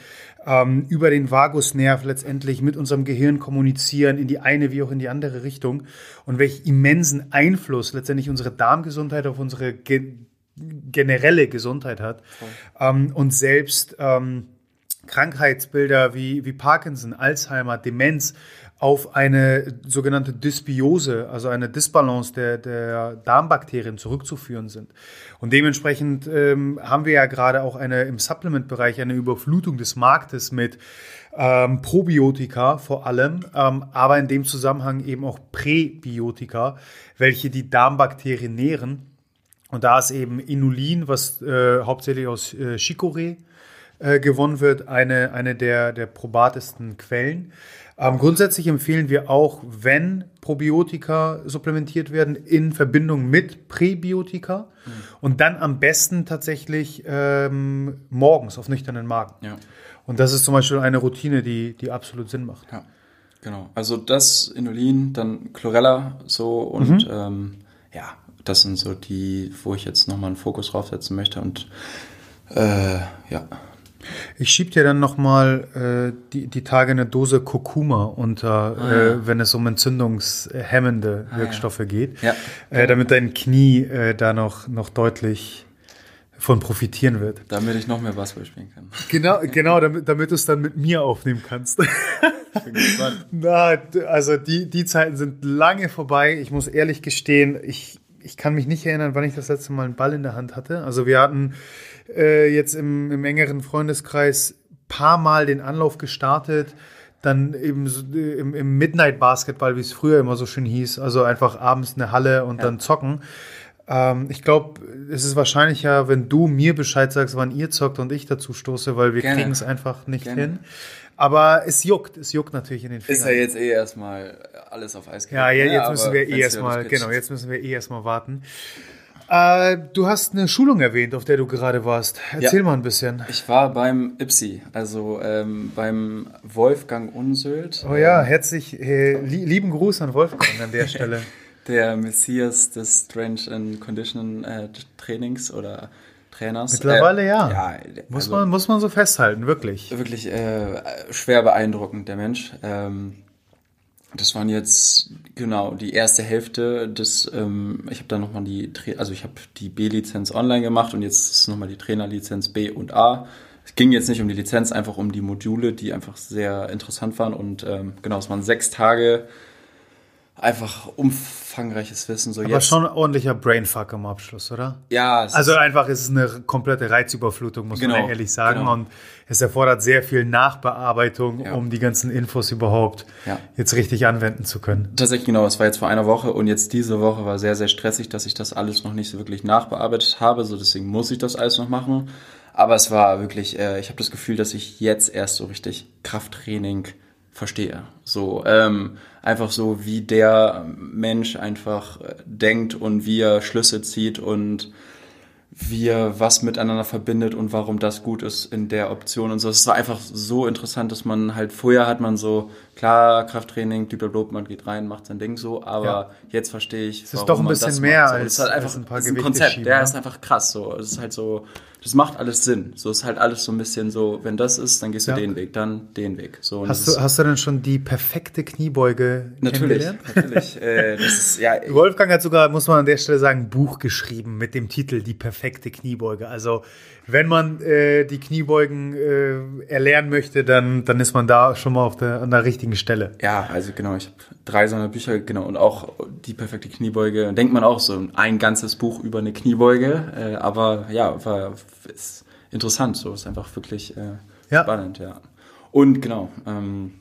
ähm, über den Vagusnerv letztendlich mit unserem Gehirn kommunizieren, in die eine wie auch in die andere Richtung. Und welch immensen Einfluss letztendlich unsere Darmgesundheit auf unsere ge generelle Gesundheit hat. Ähm, und selbst ähm, Krankheitsbilder wie, wie Parkinson, Alzheimer, Demenz auf eine sogenannte Dysbiose, also eine Disbalance der, der Darmbakterien zurückzuführen sind. Und dementsprechend ähm, haben wir ja gerade auch eine im Supplement-Bereich eine Überflutung des Marktes mit ähm, Probiotika vor allem, ähm, aber in dem Zusammenhang eben auch Präbiotika, welche die Darmbakterien nähren. Und da ist eben Inulin, was äh, hauptsächlich aus äh, Chicorée äh, gewonnen wird, eine, eine der, der probatesten Quellen. Ähm, grundsätzlich empfehlen wir auch, wenn Probiotika supplementiert werden, in Verbindung mit Präbiotika mhm. und dann am besten tatsächlich ähm, morgens auf nüchternen Magen. Ja. Und das ist zum Beispiel eine Routine, die, die absolut Sinn macht. Ja, genau. Also das Inulin, dann Chlorella so und mhm. ähm, ja, das sind so die, wo ich jetzt nochmal einen Fokus draufsetzen möchte und äh, ja. Ich schieb dir dann nochmal äh, die, die Tage eine Dose Kurkuma unter, ah, äh, ja. wenn es um entzündungshemmende ah, Wirkstoffe ja. geht, ja. äh, damit dein Knie äh, da noch, noch deutlich von profitieren wird. Damit ich noch mehr Basketball spielen kann. Genau, genau damit, damit du es dann mit mir aufnehmen kannst. Na, also die, die Zeiten sind lange vorbei. Ich muss ehrlich gestehen, ich, ich kann mich nicht erinnern, wann ich das letzte Mal einen Ball in der Hand hatte. Also wir hatten äh, jetzt im, im engeren Freundeskreis paar Mal den Anlauf gestartet dann eben im, im Midnight Basketball, wie es früher immer so schön hieß, also einfach abends eine Halle und ja. dann zocken. Ähm, ich glaube, es ist wahrscheinlicher, wenn du mir Bescheid sagst, wann ihr zockt und ich dazu stoße, weil wir kriegen es einfach nicht Gerne. hin. Aber es juckt, es juckt natürlich in den Fingern. Ist ja jetzt eh erstmal alles auf Eis gelegt. Ja, ja, jetzt müssen wir eh erstmal, genau, jetzt müssen wir eh erstmal warten. Äh, du hast eine Schulung erwähnt, auf der du gerade warst. Erzähl ja. mal ein bisschen. Ich war beim IPSI, also ähm, beim Wolfgang Unsöld. Oh ja, herzlich, äh, lieben Gruß an Wolfgang an der Stelle. der Messias des Strange and Condition äh, Trainings oder Trainers. Mittlerweile äh, ja. ja muss, also, man, muss man so festhalten, wirklich. Wirklich äh, schwer beeindruckend, der Mensch. Ähm, das waren jetzt genau die erste Hälfte des, ähm, ich habe dann nochmal die, also ich habe die B-Lizenz online gemacht und jetzt ist nochmal die Trainerlizenz B und A. Es ging jetzt nicht um die Lizenz, einfach um die Module, die einfach sehr interessant waren und ähm, genau, es waren sechs Tage einfach umfangreiches Wissen. So Aber jetzt. schon ein ordentlicher Brainfuck am Abschluss, oder? Ja. also einfach ist es eine komplette Reizüberflutung, muss genau, man ehrlich sagen. Genau. Und es erfordert sehr viel Nachbearbeitung, ja. um die ganzen Infos überhaupt ja. jetzt richtig anwenden zu können. Tatsächlich genau, es war jetzt vor einer Woche und jetzt diese Woche war sehr, sehr stressig, dass ich das alles noch nicht so wirklich nachbearbeitet habe. So deswegen muss ich das alles noch machen. Aber es war wirklich, äh, ich habe das Gefühl, dass ich jetzt erst so richtig Krafttraining verstehe. So, ähm, einfach so, wie der Mensch einfach äh, denkt und wie er Schlüsse zieht und wie er was miteinander verbindet und warum das gut ist in der Option und so. Es war einfach so interessant, dass man halt vorher hat man so, klar, Krafttraining, blablabla, man geht rein, macht sein Ding so, aber ja. jetzt verstehe ich, es ist doch ein bisschen mehr so. als, es ist halt einfach als ein, paar ist ein Konzept, der ist einfach krass so. Es ist halt so, das macht alles Sinn. So ist halt alles so ein bisschen so, wenn das ist, dann gehst du ja. den Weg, dann den Weg. So, hast, du, hast du denn schon die perfekte Kniebeuge Natürlich, natürlich. äh, ist, ja, Wolfgang hat sogar, muss man an der Stelle sagen, ein Buch geschrieben mit dem Titel Die perfekte Kniebeuge. Also wenn man äh, die Kniebeugen äh, erlernen möchte, dann, dann ist man da schon mal auf der, an der richtigen Stelle. Ja, also genau, ich habe drei so eine Bücher, genau, und auch die perfekte Kniebeuge. Denkt man auch so ein ganzes Buch über eine Kniebeuge, äh, aber ja, war ist interessant, so ist einfach wirklich äh, ja. spannend, ja. Und genau, ähm,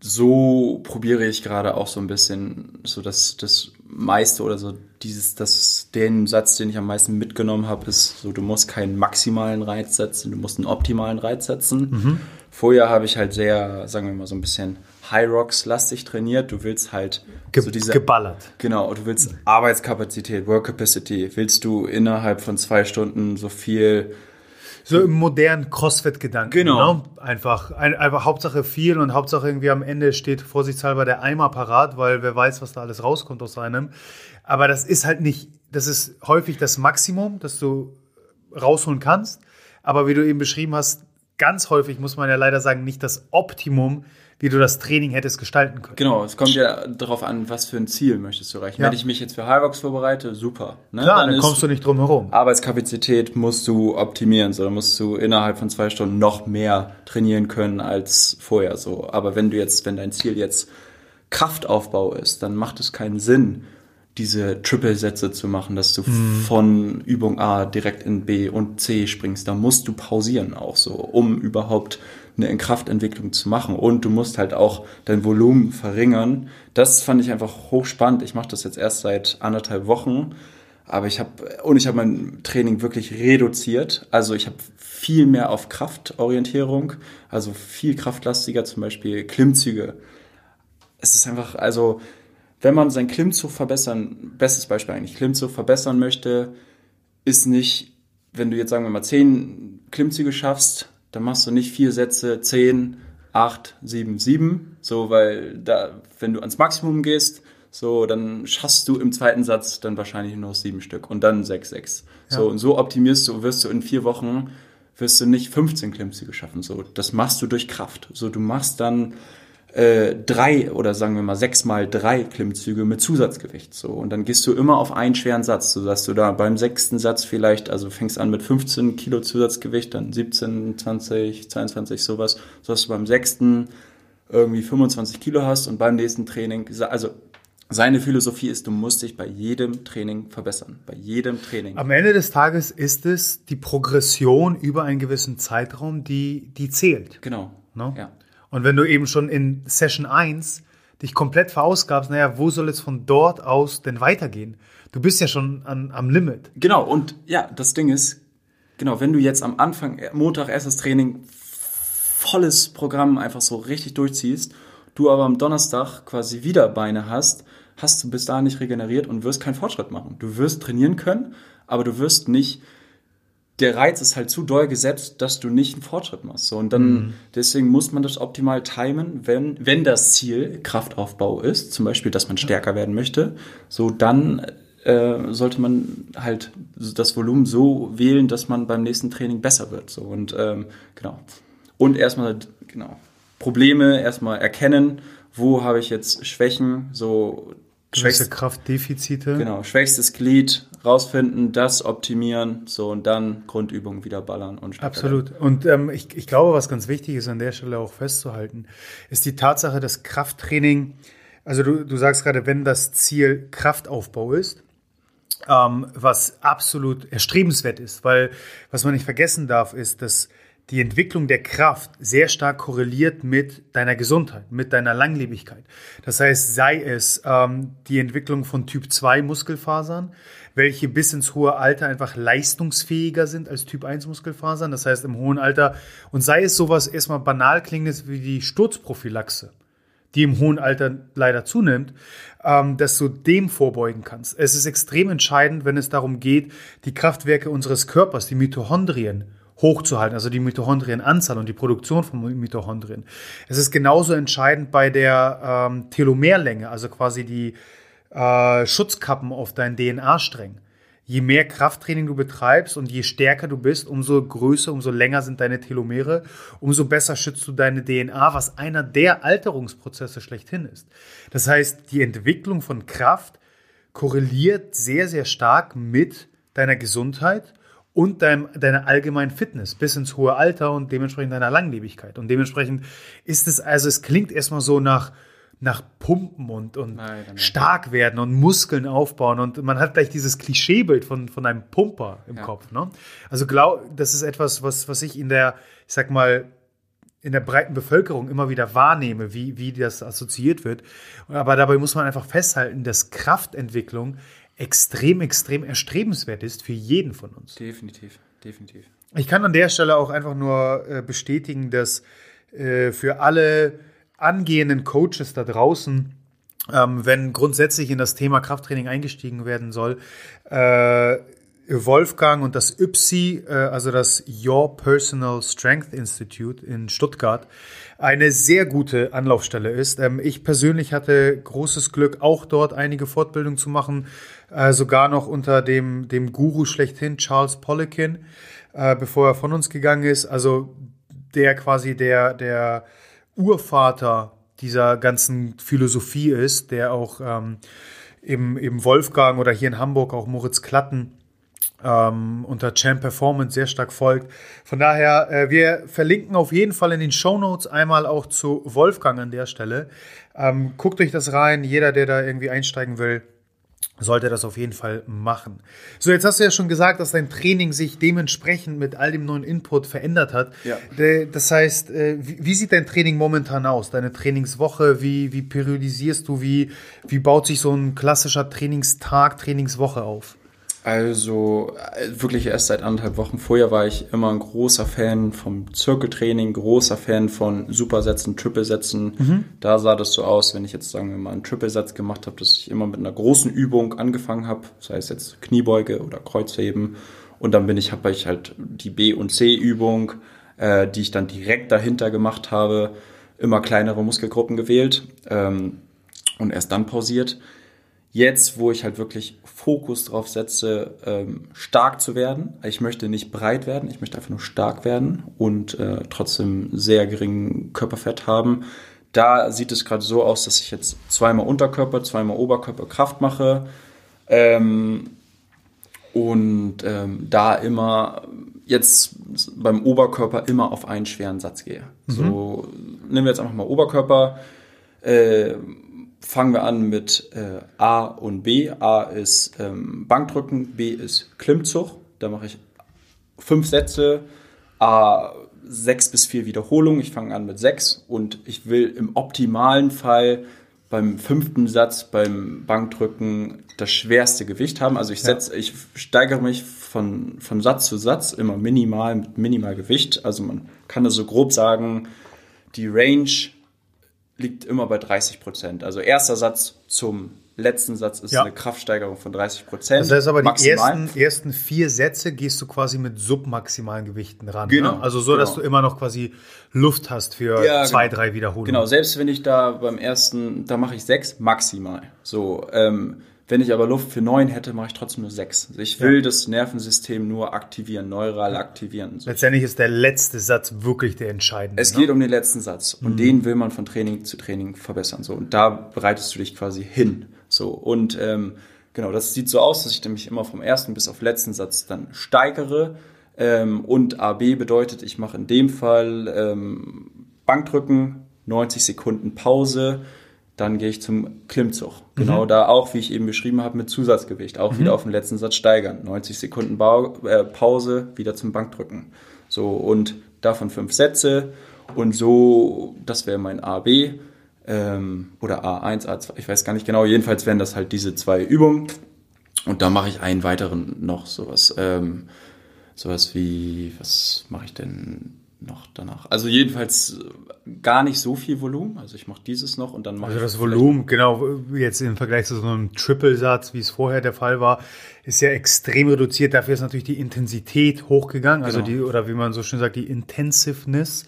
so probiere ich gerade auch so ein bisschen so das, das meiste oder so dieses, das, den Satz, den ich am meisten mitgenommen habe, ist so, du musst keinen maximalen Reiz setzen, du musst einen optimalen Reiz setzen. Mhm. Vorher habe ich halt sehr, sagen wir mal, so ein bisschen High Rocks lastig trainiert. Du willst halt Ge so diese geballert. Genau, du willst Arbeitskapazität, Work Capacity, willst du innerhalb von zwei Stunden so viel so im modernen Crossfit-Gedanken. Genau. Ne? Einfach, ein, einfach Hauptsache viel und Hauptsache irgendwie am Ende steht vorsichtshalber der Eimer parat, weil wer weiß, was da alles rauskommt aus einem. Aber das ist halt nicht, das ist häufig das Maximum, das du rausholen kannst. Aber wie du eben beschrieben hast, ganz häufig muss man ja leider sagen, nicht das Optimum, wie du das Training hättest gestalten können. Genau, es kommt ja darauf an, was für ein Ziel möchtest du erreichen. Ja. Wenn ich mich jetzt für High vorbereite, super. Ne? Klar, dann, dann kommst du nicht drum herum. Arbeitskapazität musst du optimieren, so, dann musst du innerhalb von zwei Stunden noch mehr trainieren können als vorher. So. Aber wenn du jetzt, wenn dein Ziel jetzt Kraftaufbau ist, dann macht es keinen Sinn, diese Triple-Sätze zu machen, dass du mhm. von Übung A direkt in B und C springst. Da musst du pausieren auch so, um überhaupt eine Inkraftentwicklung zu machen. Und du musst halt auch dein Volumen verringern. Das fand ich einfach hochspannend. Ich mache das jetzt erst seit anderthalb Wochen. Aber ich habe, und ich habe mein Training wirklich reduziert. Also ich habe viel mehr auf Kraftorientierung, also viel kraftlastiger, zum Beispiel Klimmzüge. Es ist einfach, also wenn man seinen Klimmzug verbessern, bestes Beispiel eigentlich, Klimmzug verbessern möchte, ist nicht, wenn du jetzt sagen wir mal zehn Klimmzüge schaffst, dann machst du nicht vier Sätze, zehn, acht, sieben, sieben, so, weil da, wenn du ans Maximum gehst, so, dann schaffst du im zweiten Satz dann wahrscheinlich nur noch sieben Stück und dann sechs, sechs. Ja. So, und so optimierst du, wirst du in vier Wochen, wirst du nicht 15 Klimmzüge schaffen, so. Das machst du durch Kraft. So, du machst dann, äh, drei oder sagen wir mal sechs mal drei Klimmzüge mit Zusatzgewicht. So. Und dann gehst du immer auf einen schweren Satz, sodass du da beim sechsten Satz vielleicht, also fängst an mit 15 Kilo Zusatzgewicht, dann 17, 20, 22, sowas, sodass du beim sechsten irgendwie 25 Kilo hast und beim nächsten Training, also seine Philosophie ist, du musst dich bei jedem Training verbessern. Bei jedem Training. Am Ende des Tages ist es die Progression über einen gewissen Zeitraum, die, die zählt. Genau. No? Ja. Und wenn du eben schon in Session 1 dich komplett verausgabst, naja, wo soll es von dort aus denn weitergehen? Du bist ja schon an, am Limit. Genau, und ja, das Ding ist, genau, wenn du jetzt am Anfang, äh, Montag erstes Training, volles Programm einfach so richtig durchziehst, du aber am Donnerstag quasi wieder Beine hast, hast du bis dahin nicht regeneriert und wirst keinen Fortschritt machen. Du wirst trainieren können, aber du wirst nicht der Reiz ist halt zu doll gesetzt, dass du nicht einen Fortschritt machst. So, und dann, mhm. deswegen muss man das optimal timen, wenn, wenn das Ziel Kraftaufbau ist, zum Beispiel, dass man stärker werden möchte, so dann äh, sollte man halt das Volumen so wählen, dass man beim nächsten Training besser wird. So, und ähm, genau. Und erstmal, genau, Probleme erstmal erkennen, wo habe ich jetzt Schwächen, so Schwächste Kraftdefizite. Genau, schwächstes Glied rausfinden, das optimieren, so und dann Grundübungen wieder ballern und Absolut. Und ähm, ich, ich glaube, was ganz wichtig ist an der Stelle auch festzuhalten, ist die Tatsache, dass Krafttraining, also du, du sagst gerade, wenn das Ziel Kraftaufbau ist, ähm, was absolut erstrebenswert ist, weil was man nicht vergessen darf, ist, dass die Entwicklung der Kraft sehr stark korreliert mit deiner Gesundheit, mit deiner Langlebigkeit. Das heißt, sei es ähm, die Entwicklung von Typ 2 Muskelfasern, welche bis ins hohe Alter einfach leistungsfähiger sind als Typ 1 Muskelfasern, das heißt im hohen Alter, und sei es sowas erstmal banal klingendes wie die Sturzprophylaxe, die im hohen Alter leider zunimmt, ähm, dass du dem vorbeugen kannst. Es ist extrem entscheidend, wenn es darum geht, die Kraftwerke unseres Körpers, die Mitochondrien, hochzuhalten, also die Mitochondrienanzahl und die Produktion von Mitochondrien. Es ist genauso entscheidend bei der ähm, Telomerlänge, also quasi die äh, Schutzkappen auf deinen DNA-Strängen. Je mehr Krafttraining du betreibst und je stärker du bist, umso größer, umso länger sind deine Telomere, umso besser schützt du deine DNA, was einer der Alterungsprozesse schlechthin ist. Das heißt, die Entwicklung von Kraft korreliert sehr, sehr stark mit deiner Gesundheit und dein, deiner allgemeinen Fitness bis ins hohe Alter und dementsprechend deiner Langlebigkeit. Und dementsprechend ist es, also es klingt erstmal so nach, nach Pumpen und, und nein, nein, stark werden und Muskeln aufbauen. Und man hat gleich dieses Klischeebild von, von einem Pumper im ja. Kopf. Ne? Also glaub, das ist etwas, was, was ich in der, ich sag mal, in der breiten Bevölkerung immer wieder wahrnehme, wie, wie das assoziiert wird. Aber dabei muss man einfach festhalten, dass Kraftentwicklung extrem, extrem erstrebenswert ist für jeden von uns. Definitiv, definitiv. Ich kann an der Stelle auch einfach nur äh, bestätigen, dass äh, für alle angehenden Coaches da draußen, ähm, wenn grundsätzlich in das Thema Krafttraining eingestiegen werden soll, äh, Wolfgang und das YPSI, äh, also das Your Personal Strength Institute in Stuttgart, eine sehr gute Anlaufstelle ist. Ähm, ich persönlich hatte großes Glück, auch dort einige Fortbildungen zu machen, äh, sogar noch unter dem, dem Guru schlechthin, Charles Poliquin, äh, bevor er von uns gegangen ist. Also der quasi der, der Urvater dieser ganzen Philosophie ist, der auch ähm, im, im Wolfgang oder hier in Hamburg auch Moritz Klatten ähm, unter Champ Performance sehr stark folgt. Von daher, äh, wir verlinken auf jeden Fall in den Show Notes einmal auch zu Wolfgang an der Stelle. Ähm, guckt euch das rein. Jeder, der da irgendwie einsteigen will, sollte das auf jeden Fall machen. So, jetzt hast du ja schon gesagt, dass dein Training sich dementsprechend mit all dem neuen Input verändert hat. Ja. Das heißt, äh, wie sieht dein Training momentan aus? Deine Trainingswoche, wie, wie periodisierst du, wie, wie baut sich so ein klassischer Trainingstag, Trainingswoche auf? Also äh, wirklich erst seit anderthalb Wochen. Vorher war ich immer ein großer Fan vom Zirkeltraining, großer Fan von Supersätzen, Triple-Sätzen. Mhm. Da sah das so aus, wenn ich jetzt sagen wir mal einen Triple-Satz gemacht habe, dass ich immer mit einer großen Übung angefangen habe, sei es jetzt Kniebeuge oder Kreuzheben. Und dann bin ich, habe ich halt die B- und C-Übung, äh, die ich dann direkt dahinter gemacht habe, immer kleinere Muskelgruppen gewählt ähm, und erst dann pausiert jetzt, wo ich halt wirklich Fokus drauf setze, ähm, stark zu werden. Ich möchte nicht breit werden, ich möchte einfach nur stark werden und äh, trotzdem sehr geringen Körperfett haben. Da sieht es gerade so aus, dass ich jetzt zweimal Unterkörper, zweimal Oberkörper Kraft mache. Ähm, und ähm, da immer jetzt beim Oberkörper immer auf einen schweren Satz gehe. Mhm. So nehmen wir jetzt einfach mal Oberkörper. Äh, fangen wir an mit äh, A und B. A ist ähm, Bankdrücken, B ist Klimmzug. Da mache ich fünf Sätze, A sechs bis vier Wiederholungen. Ich fange an mit sechs und ich will im optimalen Fall beim fünften Satz beim Bankdrücken das schwerste Gewicht haben. Also ich setze, ja. ich steigere mich von, von Satz zu Satz immer minimal mit minimal Gewicht. Also man kann das so grob sagen, die Range liegt immer bei 30 Prozent. Also erster Satz zum letzten Satz ist ja. eine Kraftsteigerung von 30 Prozent. Das heißt aber, die ersten, ersten, vier Sätze gehst du quasi mit submaximalen Gewichten ran. Ne? Genau. Ne? Also so, genau. dass du immer noch quasi Luft hast für ja, zwei, genau. drei Wiederholungen. Genau, selbst wenn ich da beim ersten, da mache ich sechs maximal. So, ähm, wenn ich aber Luft für neun hätte, mache ich trotzdem nur sechs. Also ich will ja. das Nervensystem nur aktivieren, neural aktivieren. So. Letztendlich ist der letzte Satz wirklich der entscheidende. Es ne? geht um den letzten Satz und mhm. den will man von Training zu Training verbessern. So und da bereitest du dich quasi hin. So und ähm, genau, das sieht so aus, dass ich nämlich immer vom ersten bis auf letzten Satz dann steigere. Ähm, und AB bedeutet, ich mache in dem Fall ähm, Bankdrücken, 90 Sekunden Pause dann gehe ich zum Klimmzug. Genau mhm. da auch, wie ich eben beschrieben habe, mit Zusatzgewicht. Auch mhm. wieder auf den letzten Satz steigern. 90 Sekunden Bau, äh, Pause, wieder zum Bankdrücken. So, und davon fünf Sätze. Und so, das wäre mein AB ähm, oder A1, A2, ich weiß gar nicht genau. Jedenfalls wären das halt diese zwei Übungen. Und da mache ich einen weiteren noch, sowas, ähm, sowas wie, was mache ich denn? Noch danach. Also jedenfalls äh, gar nicht so viel Volumen. Also ich mache dieses noch und dann mache also ich. Also das Volumen, genau, jetzt im Vergleich zu so einem Triple-Satz, wie es vorher der Fall war, ist ja extrem reduziert. Dafür ist natürlich die Intensität hochgegangen. Also genau. die, oder wie man so schön sagt, die Intensiveness.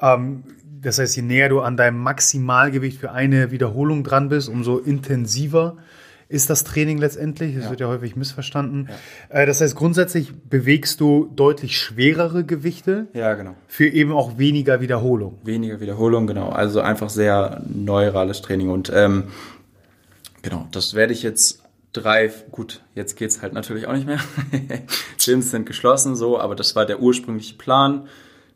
Ähm, das heißt, je näher du an deinem Maximalgewicht für eine Wiederholung dran bist, umso intensiver ist das Training letztendlich. Das ja. wird ja häufig missverstanden. Ja. Äh, das heißt, grundsätzlich bewegst du deutlich schwerere Gewichte. Ja, genau. Für eben auch weniger Wiederholung. Weniger Wiederholung, genau. Also einfach sehr neurales Training. Und ähm, genau, das werde ich jetzt drei, gut, jetzt geht es halt natürlich auch nicht mehr. Gyms sind geschlossen, so, aber das war der ursprüngliche Plan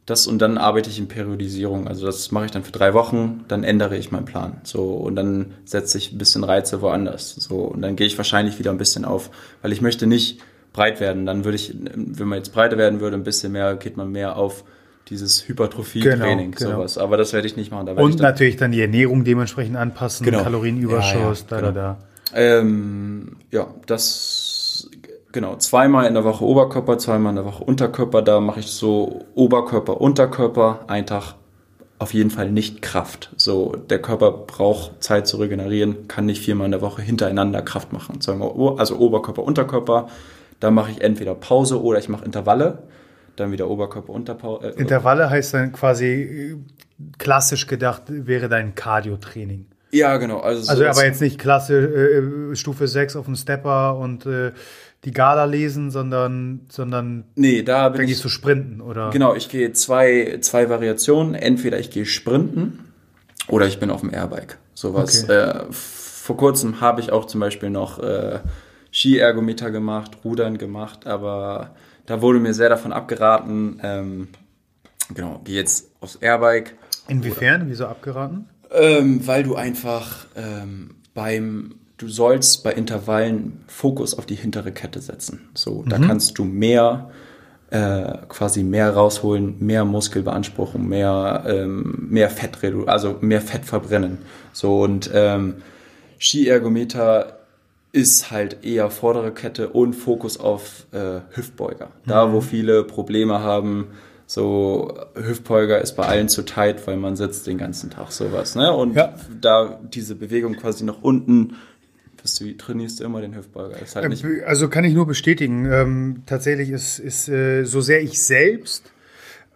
das und dann arbeite ich in Periodisierung. Also das mache ich dann für drei Wochen, dann ändere ich meinen Plan. So und dann setze ich ein bisschen Reize woanders. So und dann gehe ich wahrscheinlich wieder ein bisschen auf, weil ich möchte nicht breit werden. Dann würde ich, wenn man jetzt breiter werden würde, ein bisschen mehr, geht man mehr auf dieses Hypertrophie-Training, genau, genau. sowas. Aber das werde ich nicht machen. und dann, natürlich dann die Ernährung dementsprechend anpassen, genau. Kalorienüberschuss, ja, ja, da, genau. da, da. Ähm, ja, das genau, zweimal in der Woche Oberkörper, zweimal in der Woche Unterkörper. Da mache ich so Oberkörper, Unterkörper, ein Tag auf jeden Fall nicht Kraft. So, der Körper braucht Zeit zu regenerieren, kann nicht viermal in der Woche hintereinander Kraft machen. Zweimal, also Oberkörper, Unterkörper. Da mache ich entweder Pause oder ich mache Intervalle. Dann wieder Oberkörper, Unterpause. Äh, Intervalle heißt dann quasi klassisch gedacht, wäre dein Cardio-Training. Ja, genau. Also, so also aber jetzt nicht klasse äh, Stufe 6 auf dem Stepper und äh, die Gala lesen, sondern, sondern nee, da bin dann gehst du sprinten, oder? Genau, ich gehe zwei, zwei Variationen. Entweder ich gehe sprinten oder ich bin auf dem Airbike. Sowas. Okay. Äh, vor kurzem habe ich auch zum Beispiel noch äh, Ski-Ergometer gemacht, Rudern gemacht, aber da wurde mir sehr davon abgeraten. Ähm, genau, gehe jetzt aufs Airbike. Inwiefern? Oder, Wieso abgeraten? Ähm, weil du einfach ähm, beim du sollst bei Intervallen Fokus auf die hintere Kette setzen. So, da mhm. kannst du mehr äh, quasi mehr rausholen, mehr Muskelbeanspruchung, mehr ähm, mehr Fett also mehr Fett verbrennen. So und ähm, Skiergometer ist halt eher vordere Kette und Fokus auf äh, Hüftbeuger. Da, mhm. wo viele Probleme haben, so Hüftbeuger ist bei allen zu tight, weil man sitzt den ganzen Tag sowas. Ne? Und ja. da diese Bewegung quasi nach unten, dass du trainierst immer den Hüftbeuger. Halt nicht äh, also kann ich nur bestätigen. Ähm, tatsächlich ist, ist äh, so sehr ich selbst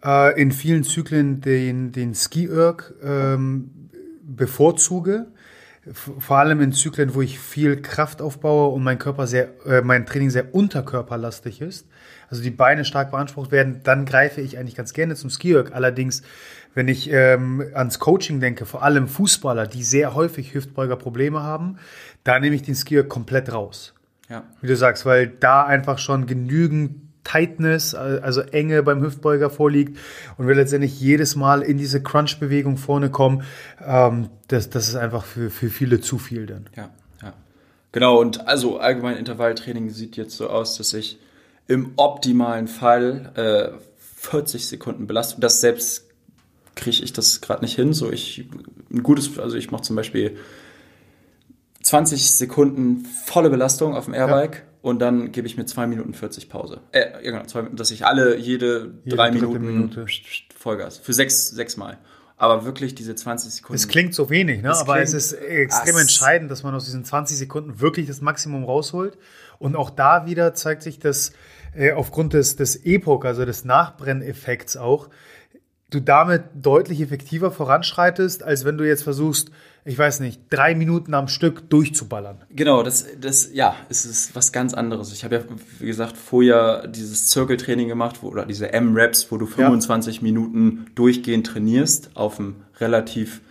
äh, in vielen Zyklen den, den Ski-Erg ähm, bevorzuge, vor allem in Zyklen, wo ich viel Kraft aufbaue und mein Körper sehr, äh, mein Training sehr unterkörperlastig ist, also die Beine stark beansprucht werden, dann greife ich eigentlich ganz gerne zum Skiwerk. Allerdings, wenn ich ähm, ans Coaching denke, vor allem Fußballer, die sehr häufig Hüftbeuger-Probleme haben, da nehme ich den Skiwerk komplett raus. Ja. Wie du sagst, weil da einfach schon genügend Tightness, also Enge beim Hüftbeuger vorliegt und wir letztendlich jedes Mal in diese Crunch-Bewegung vorne kommen, ähm, das, das ist einfach für, für viele zu viel dann. Ja, ja. Genau, und also allgemein Intervalltraining sieht jetzt so aus, dass ich im optimalen Fall äh, 40 Sekunden Belastung, das selbst kriege ich das gerade nicht hin. So ich ein gutes, also ich mache zum Beispiel 20 Sekunden volle Belastung auf dem Airbike ja. und dann gebe ich mir 2 Minuten 40 Pause. Äh, genau, zwei, dass ich alle jede, jede drei Minuten Minute. Vollgas. Für sechs, sechs Mal. Aber wirklich diese 20 Sekunden. Es klingt so wenig, ne? aber es ist extrem entscheidend, dass man aus diesen 20 Sekunden wirklich das Maximum rausholt. Und auch da wieder zeigt sich, dass äh, aufgrund des, des Epoch, also des Nachbrenneffekts auch, du damit deutlich effektiver voranschreitest, als wenn du jetzt versuchst, ich weiß nicht, drei Minuten am Stück durchzuballern. Genau, das, das ja, es ist was ganz anderes. Ich habe ja, wie gesagt, vorher dieses Circle-Training gemacht, wo, oder diese M-Raps, wo du 25 ja. Minuten durchgehend trainierst auf einem relativ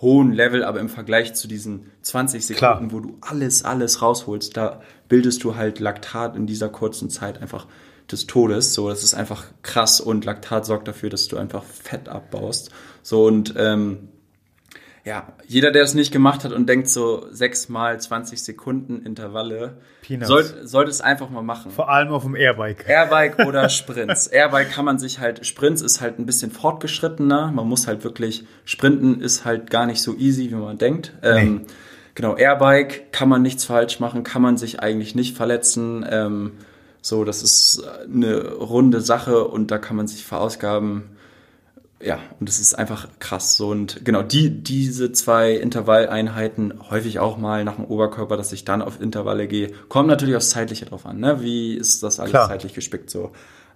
hohen Level, aber im Vergleich zu diesen 20 Sekunden, Klar. wo du alles, alles rausholst, da bildest du halt Laktat in dieser kurzen Zeit einfach des Todes. So, das ist einfach krass und Laktat sorgt dafür, dass du einfach Fett abbaust. So und ähm, ja, jeder, der es nicht gemacht hat und denkt so sechs mal 20 Sekunden Intervalle, soll, sollte es einfach mal machen. Vor allem auf dem Airbike. Airbike oder Sprints. Airbike kann man sich halt, Sprints ist halt ein bisschen fortgeschrittener. Man muss halt wirklich, Sprinten ist halt gar nicht so easy, wie man denkt. Nee. Ähm, genau, Airbike kann man nichts falsch machen, kann man sich eigentlich nicht verletzen. Ähm, so, das ist eine runde Sache und da kann man sich verausgaben ja, und es ist einfach krass. So, und genau, die, diese zwei Intervalleinheiten, häufig auch mal nach dem Oberkörper, dass ich dann auf Intervalle gehe, kommt natürlich aufs Zeitliche drauf an. Ne? Wie ist das alles Klar. zeitlich gespickt? So,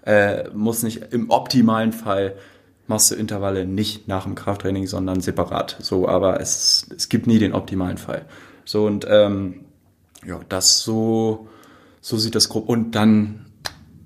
äh, muss nicht im optimalen Fall machst du Intervalle nicht nach dem Krafttraining, sondern separat. So, aber es, es gibt nie den optimalen Fall. So, und ähm, ja, das so, so sieht das grob. Und dann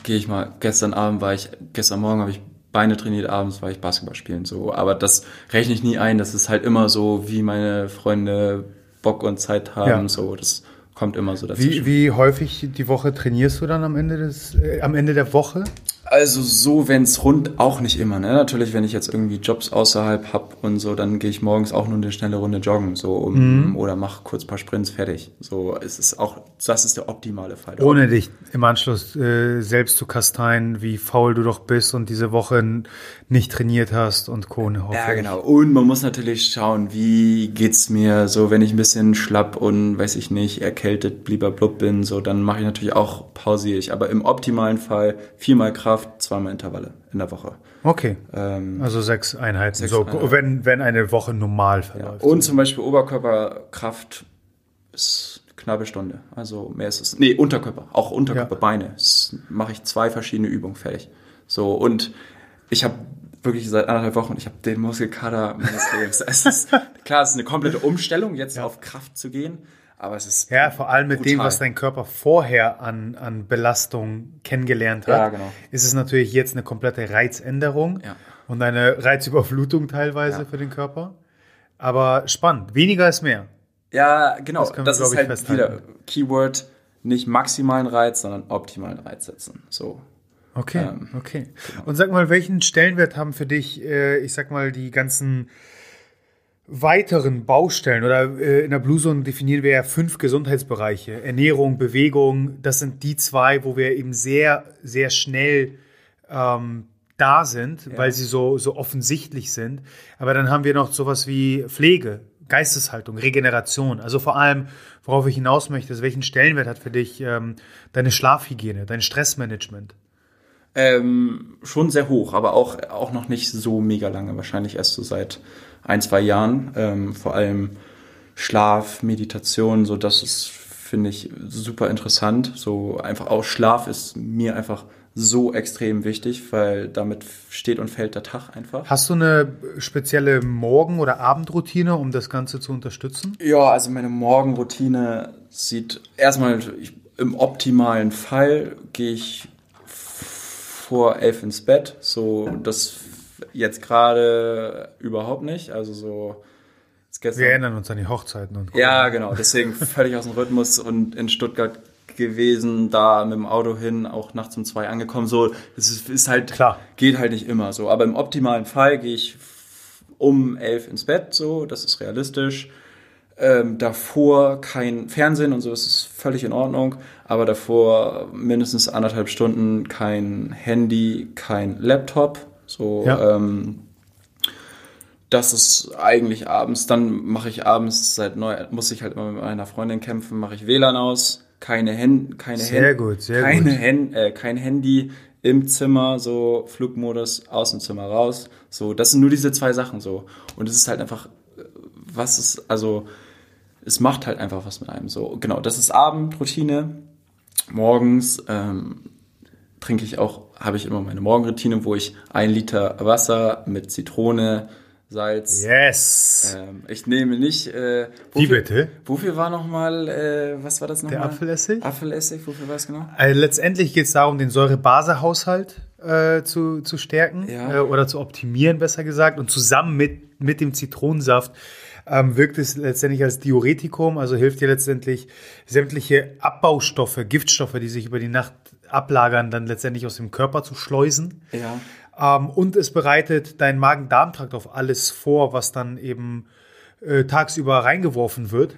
gehe ich mal, gestern Abend war ich, gestern Morgen habe ich Beine trainiert, abends war ich Basketball spielen. So. Aber das rechne ich nie ein. Das ist halt immer so, wie meine Freunde Bock und Zeit haben. Ja. So, das kommt immer so dazu. Wie, wie häufig die Woche trainierst du dann am Ende des, äh, am Ende der Woche? Also so, wenn es rund, auch nicht immer. Ne? Natürlich, wenn ich jetzt irgendwie Jobs außerhalb habe und so, dann gehe ich morgens auch nur eine schnelle Runde joggen so um, mhm. oder mache kurz ein paar Sprints fertig. So es ist auch, das ist der optimale Fall. Ohne dich im Anschluss äh, selbst zu kasteien, wie faul du doch bist und diese Woche nicht trainiert hast und Co. Ja, genau. Und man muss natürlich schauen, wie geht's mir so, wenn ich ein bisschen schlapp und weiß ich nicht, erkältet, blub bin, so, dann mache ich natürlich auch pausiere ich. Aber im optimalen Fall viermal Kraft zweimal Intervalle in der Woche. Okay. Ähm, also sechs Einheiten. Sechs so, Einheiten. Wenn, wenn eine Woche normal verläuft. Ja. Und zum Beispiel Oberkörperkraft ist knappe Stunde. Also mehr ist es. Nee, Unterkörper. Auch Unterkörper, ja. Beine. mache ich zwei verschiedene Übungen fertig. So, und ich habe wirklich seit anderthalb Wochen, ich habe den Muskelkater meines Lebens. es ist, klar, es ist eine komplette Umstellung, jetzt ja. auf Kraft zu gehen. Aber es ist. Ja, vor allem mit brutal. dem, was dein Körper vorher an, an Belastung kennengelernt hat, ja, genau. ist es natürlich jetzt eine komplette Reizänderung ja. und eine Reizüberflutung teilweise für den Körper. Aber spannend. Weniger ist mehr. Ja, genau. Das, das wir, ist halt festhalten. wieder Keyword, nicht maximalen Reiz, sondern optimalen Reiz setzen. So. Okay, ähm, okay. Genau. Und sag mal, welchen Stellenwert haben für dich, äh, ich sag mal, die ganzen weiteren Baustellen oder äh, in der Blue Zone definieren wir ja fünf Gesundheitsbereiche. Ernährung, Bewegung, das sind die zwei, wo wir eben sehr, sehr schnell ähm, da sind, ja. weil sie so, so offensichtlich sind. Aber dann haben wir noch sowas wie Pflege, Geisteshaltung, Regeneration. Also vor allem, worauf ich hinaus möchte, ist, welchen Stellenwert hat für dich ähm, deine Schlafhygiene, dein Stressmanagement? Ähm, schon sehr hoch, aber auch, auch noch nicht so mega lange, wahrscheinlich erst so seit ein, zwei Jahren. Ähm, vor allem Schlaf, Meditation, so das ist, finde ich, super interessant. So einfach auch Schlaf ist mir einfach so extrem wichtig, weil damit steht und fällt der Tag einfach. Hast du eine spezielle Morgen- oder Abendroutine, um das Ganze zu unterstützen? Ja, also meine Morgenroutine sieht erstmal ich, im optimalen Fall gehe ich vor elf ins Bett. So das jetzt gerade überhaupt nicht. Also so wir erinnern uns an die Hochzeiten und Ja, genau. Deswegen völlig aus dem Rhythmus und in Stuttgart gewesen, da mit dem Auto hin, auch nachts um zwei angekommen. So, es ist, ist halt, Klar. geht halt nicht immer so. Aber im optimalen Fall gehe ich um elf ins Bett, so, das ist realistisch. Ähm, davor kein Fernsehen und so, das ist völlig in Ordnung. Aber davor mindestens anderthalb Stunden kein Handy, kein Laptop. So, ja. ähm, das ist eigentlich abends. Dann mache ich abends seit neu, muss ich halt immer mit meiner Freundin kämpfen, mache ich WLAN aus keine, Hen keine, sehr Hen gut, sehr keine gut. Hen äh, kein Handy im Zimmer, so Flugmodus aus dem Zimmer raus. So, das sind nur diese zwei Sachen so. Und es ist halt einfach, was ist, also es macht halt einfach was mit einem. So, genau, das ist Abendroutine. Morgens ähm, trinke ich auch, habe ich immer meine Morgenroutine, wo ich ein Liter Wasser mit Zitrone, Salz. Yes. Ähm, ich nehme nicht. Äh, wofür, Wie bitte? Wofür war nochmal, äh, was war das nochmal? Der Apfelessig? Apfelessig, wofür war es genau? Also letztendlich geht es darum, den Säure-Base-Haushalt äh, zu, zu stärken Ja. äh, oder zu optimieren, besser gesagt. Und zusammen mit, mit dem Zitronensaft ähm, wirkt es letztendlich als Diuretikum, also hilft dir letztendlich sämtliche Abbaustoffe, Giftstoffe, die sich über die Nacht ablagern, dann letztendlich aus dem Körper zu schleusen. Ja. Ähm, und es bereitet deinen Magen-Darm-Trakt auf alles vor, was dann eben äh, tagsüber reingeworfen wird.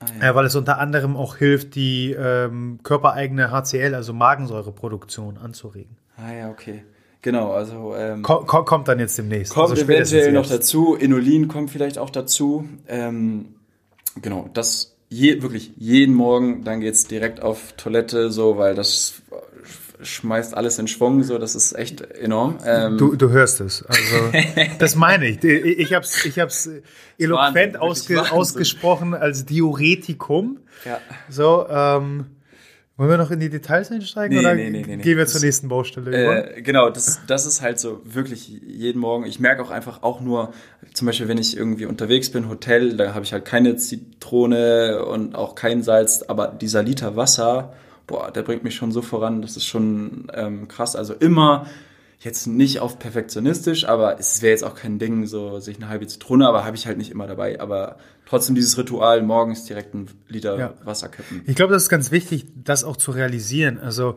Ah, Äh, weil es unter anderem auch hilft, die ähm, körpereigene HCl, also Magensäureproduktion, anzuregen. Ah ja, okay. Genau, also ähm, Ko ko kommt dann jetzt demnächst. kommt also eventuell noch dazu. Inulin kommt vielleicht auch dazu. Ähm, genau, das je, wirklich jeden Morgen, dann geht's direkt auf Toilette, so, weil das schmeißt alles in Schwung, so, das ist echt enorm. Ähm, Du, du hörst es. Also, das meine ich. Ich, habe es ich hab's eloquent Wahnsinn, ausge, Wahnsinn. ausgesprochen als Diuretikum. ja. So, ähm, wollen wir noch in die Details einsteigen Nee, oder nee, nee, gehen wir zur Das- nächsten Baustelle? Äh, genau, das, das ist halt so wirklich jeden Morgen. Ich merke auch einfach auch nur, zum Beispiel, wenn ich irgendwie unterwegs bin, Hotel, da habe ich halt keine Zitrone und auch kein Salz, aber dieser Liter Wasser, boah, der bringt mich schon so voran, das ist schon ähm, krass. Also immer jetzt nicht auf perfektionistisch, aber es wäre jetzt auch kein Ding, so sich eine halbe Zitrone, aber habe ich halt nicht immer dabei. Aber trotzdem dieses Ritual, morgens direkt einen Liter Ja. Wasser kippen. Ich glaube, das ist ganz wichtig, das auch zu realisieren. Also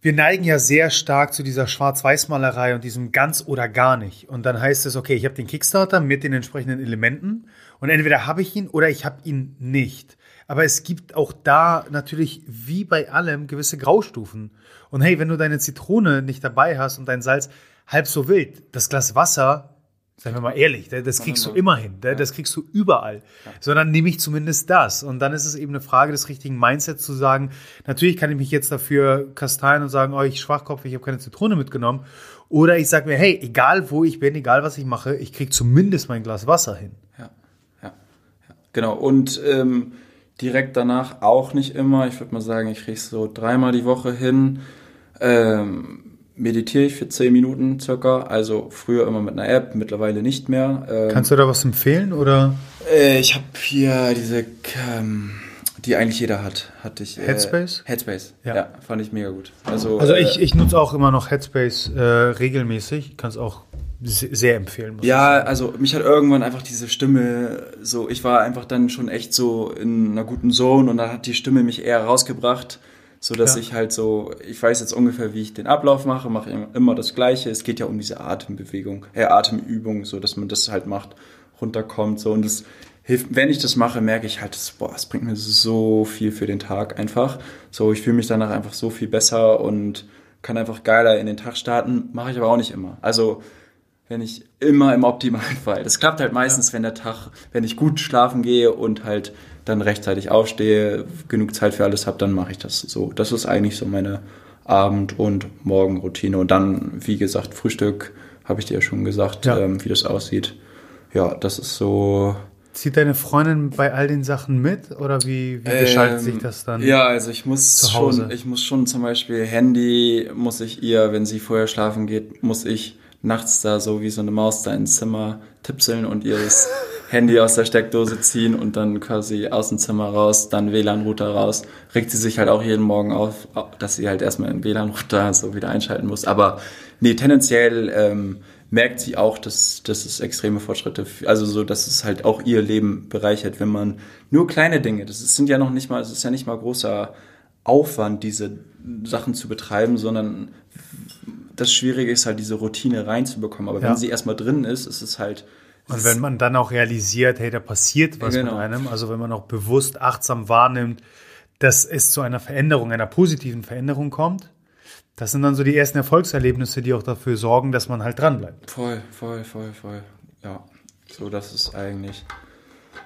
wir neigen ja sehr stark zu dieser Schwarz-Weiß-Malerei und diesem ganz oder gar nicht. Und dann heißt es, okay, ich habe den Kickstarter mit den entsprechenden Elementen und entweder habe ich ihn oder ich habe ihn nicht. Aber es gibt auch da natürlich, wie bei allem, gewisse Graustufen. Und hey, wenn du deine Zitrone nicht dabei hast und dein Salz halb so wild, das Glas Wasser, seien wir mal ehrlich, das kriegst du immer hin, das kriegst du überall. Sondern nehme ich zumindest das. Und dann ist es eben eine Frage des richtigen Mindsets zu sagen, natürlich kann ich mich jetzt dafür kasteien und sagen, oh, ich Schwachkopf, ich habe keine Zitrone mitgenommen. Oder ich sage mir, hey, egal wo ich bin, egal was ich mache, ich krieg zumindest mein Glas Wasser hin. Ja, ja, ja. Genau. Und ähm, direkt danach auch nicht immer. Ich würde mal sagen, ich kriege es so dreimal die Woche hin. Ähm, meditiere ich für zehn Minuten circa. Also früher immer mit einer App, mittlerweile nicht mehr. Ähm, Kannst du da was empfehlen oder? äh, ich habe hier diese, ähm, die eigentlich jeder hat, hatte ich. Äh, Headspace? Headspace. Ja. Ja. fand ich mega gut. Also, Also äh, ich, ich nutze auch immer noch Headspace äh, regelmäßig. Kann es auch sehr empfehlen. muss Ja, also mich hat irgendwann einfach diese Stimme so, ich war einfach dann schon echt so in einer guten Zone und dann hat die Stimme mich eher rausgebracht, so dass Ja. ich halt so, ich weiß jetzt ungefähr, wie ich den Ablauf mache, mache immer- immer das Gleiche. Es geht ja um diese Atembewegung, äh, Atemübung, so dass man das halt macht, runterkommt, so und das hilft, wenn ich das mache, merke ich halt, das, boah, es bringt mir so viel für den Tag einfach. So, ich fühle mich danach einfach so viel besser und kann einfach geiler in den Tag starten, mache ich aber auch nicht immer. Also wenn ich immer im optimalen Fall. Das klappt halt meistens, ja. wenn der Tag, wenn ich gut schlafen gehe und halt dann rechtzeitig aufstehe, genug Zeit für alles habe, dann mache ich das so. Das ist eigentlich so meine Abend- und Morgenroutine. Und dann, wie gesagt, Frühstück, habe ich dir ja schon gesagt, ja. ähm, wie das aussieht. Ja, das ist so. Zieht deine Freundin bei all den Sachen mit oder wie, wie gestaltet ähm, sich das dann? Ja, also ich muss schon, ich muss schon zum Beispiel Handy muss ich ihr, wenn sie vorher schlafen geht, muss ich nachts da so wie so eine Maus da ins Zimmer tipseln und ihr das Handy aus der Steckdose ziehen und dann quasi aus dem Zimmer raus, dann WLAN-Router raus. Regt sie sich halt auch jeden Morgen auf, dass sie halt erstmal im WLAN-Router so wieder einschalten muss. Aber nee, tendenziell ähm, merkt sie auch, dass, dass es extreme Fortschritte, also so, dass es halt auch ihr Leben bereichert, wenn man nur kleine Dinge, das sind ja noch nicht mal, es ist ja nicht mal großer Aufwand, diese Sachen zu betreiben, sondern das Schwierige ist halt, diese Routine reinzubekommen. Aber ja. wenn sie erstmal drin ist, ist es halt. Und wenn man dann auch realisiert, hey, da passiert was genau. mit einem, also wenn man auch bewusst achtsam wahrnimmt, dass es zu einer Veränderung, einer positiven Veränderung kommt, das sind dann so die ersten Erfolgserlebnisse, die auch dafür sorgen, dass man halt dranbleibt. Voll, voll, voll, voll. Ja, so das ist eigentlich.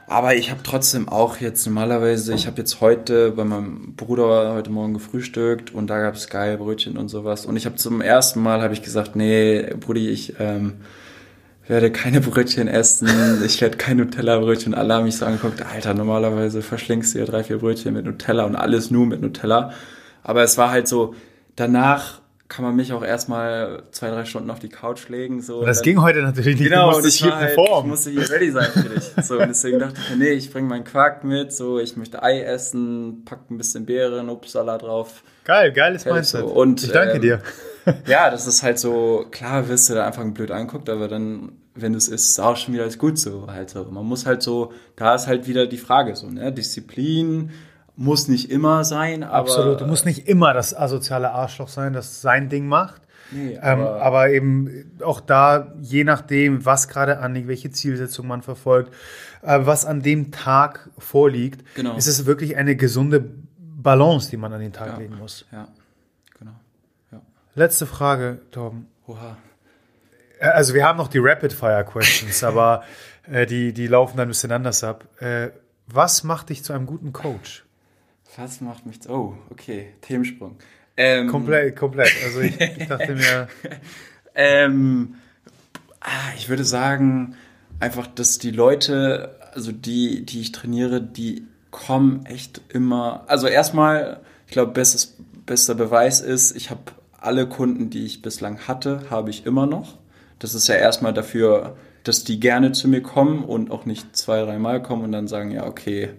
Aber ich habe trotzdem auch jetzt normalerweise, ich habe jetzt heute bei meinem Bruder heute Morgen gefrühstückt und da gab es geil Brötchen und sowas. Und ich habe zum ersten Mal habe ich gesagt, nee, Brudi, ich ähm, werde keine Brötchen essen, ich werde kein Nutella-Brötchen. Alle haben mich so angeguckt, Alter, normalerweise verschlingst du ja drei, vier Brötchen mit Nutella und alles nur mit Nutella. Aber es war halt so, danach kann man mich auch erstmal zwei, drei Stunden auf die Couch legen. So. Das dann, ging heute natürlich nicht. Genau, und ich, hier halt, ich musste hier ready sein für dich. So, und deswegen dachte ich mir, nee, ich bringe meinen Quark mit, so, ich möchte Ei essen, pack ein bisschen Beeren, Obstsalat drauf. Geil, geiles Mindset. So. Und, ich danke ähm, dir. ja, das ist halt so, klar wirst du da einfach blöd anguckt, aber dann, wenn du es isst, ist auch schon wieder alles gut so. Halt so. Man muss halt so, da ist halt wieder die Frage so, ne, Disziplin, muss nicht immer sein, aber. Absolut, du musst nicht immer das asoziale Arschloch sein, das sein Ding macht. Nee, ähm, aber, ähm, aber eben auch da, je nachdem, was gerade anliegt, welche Zielsetzung man verfolgt, äh, was an dem Tag vorliegt, genau. ist es wirklich eine gesunde Balance, die man an den Tag ja, legen muss. Ja, genau. Ja. Letzte Frage, Torben. Oha. Äh, also wir haben noch die Rapid-Fire-Questions, aber äh, die, die laufen dann ein bisschen anders ab. Äh, was macht dich zu einem guten Coach? Was macht mich. Oh, okay, Themensprung. Ähm, komplett, komplett. Also ich, ich dachte mir. ähm, ah, ich würde sagen, einfach, dass die Leute, also die, die ich trainiere, die kommen echt immer. Also erstmal, ich glaube, bestes, bester Beweis ist, ich habe alle Kunden, die ich bislang hatte, habe ich immer noch. Das ist ja erstmal dafür, dass die gerne zu mir kommen und auch nicht zwei, dreimal kommen und dann sagen, ja, okay,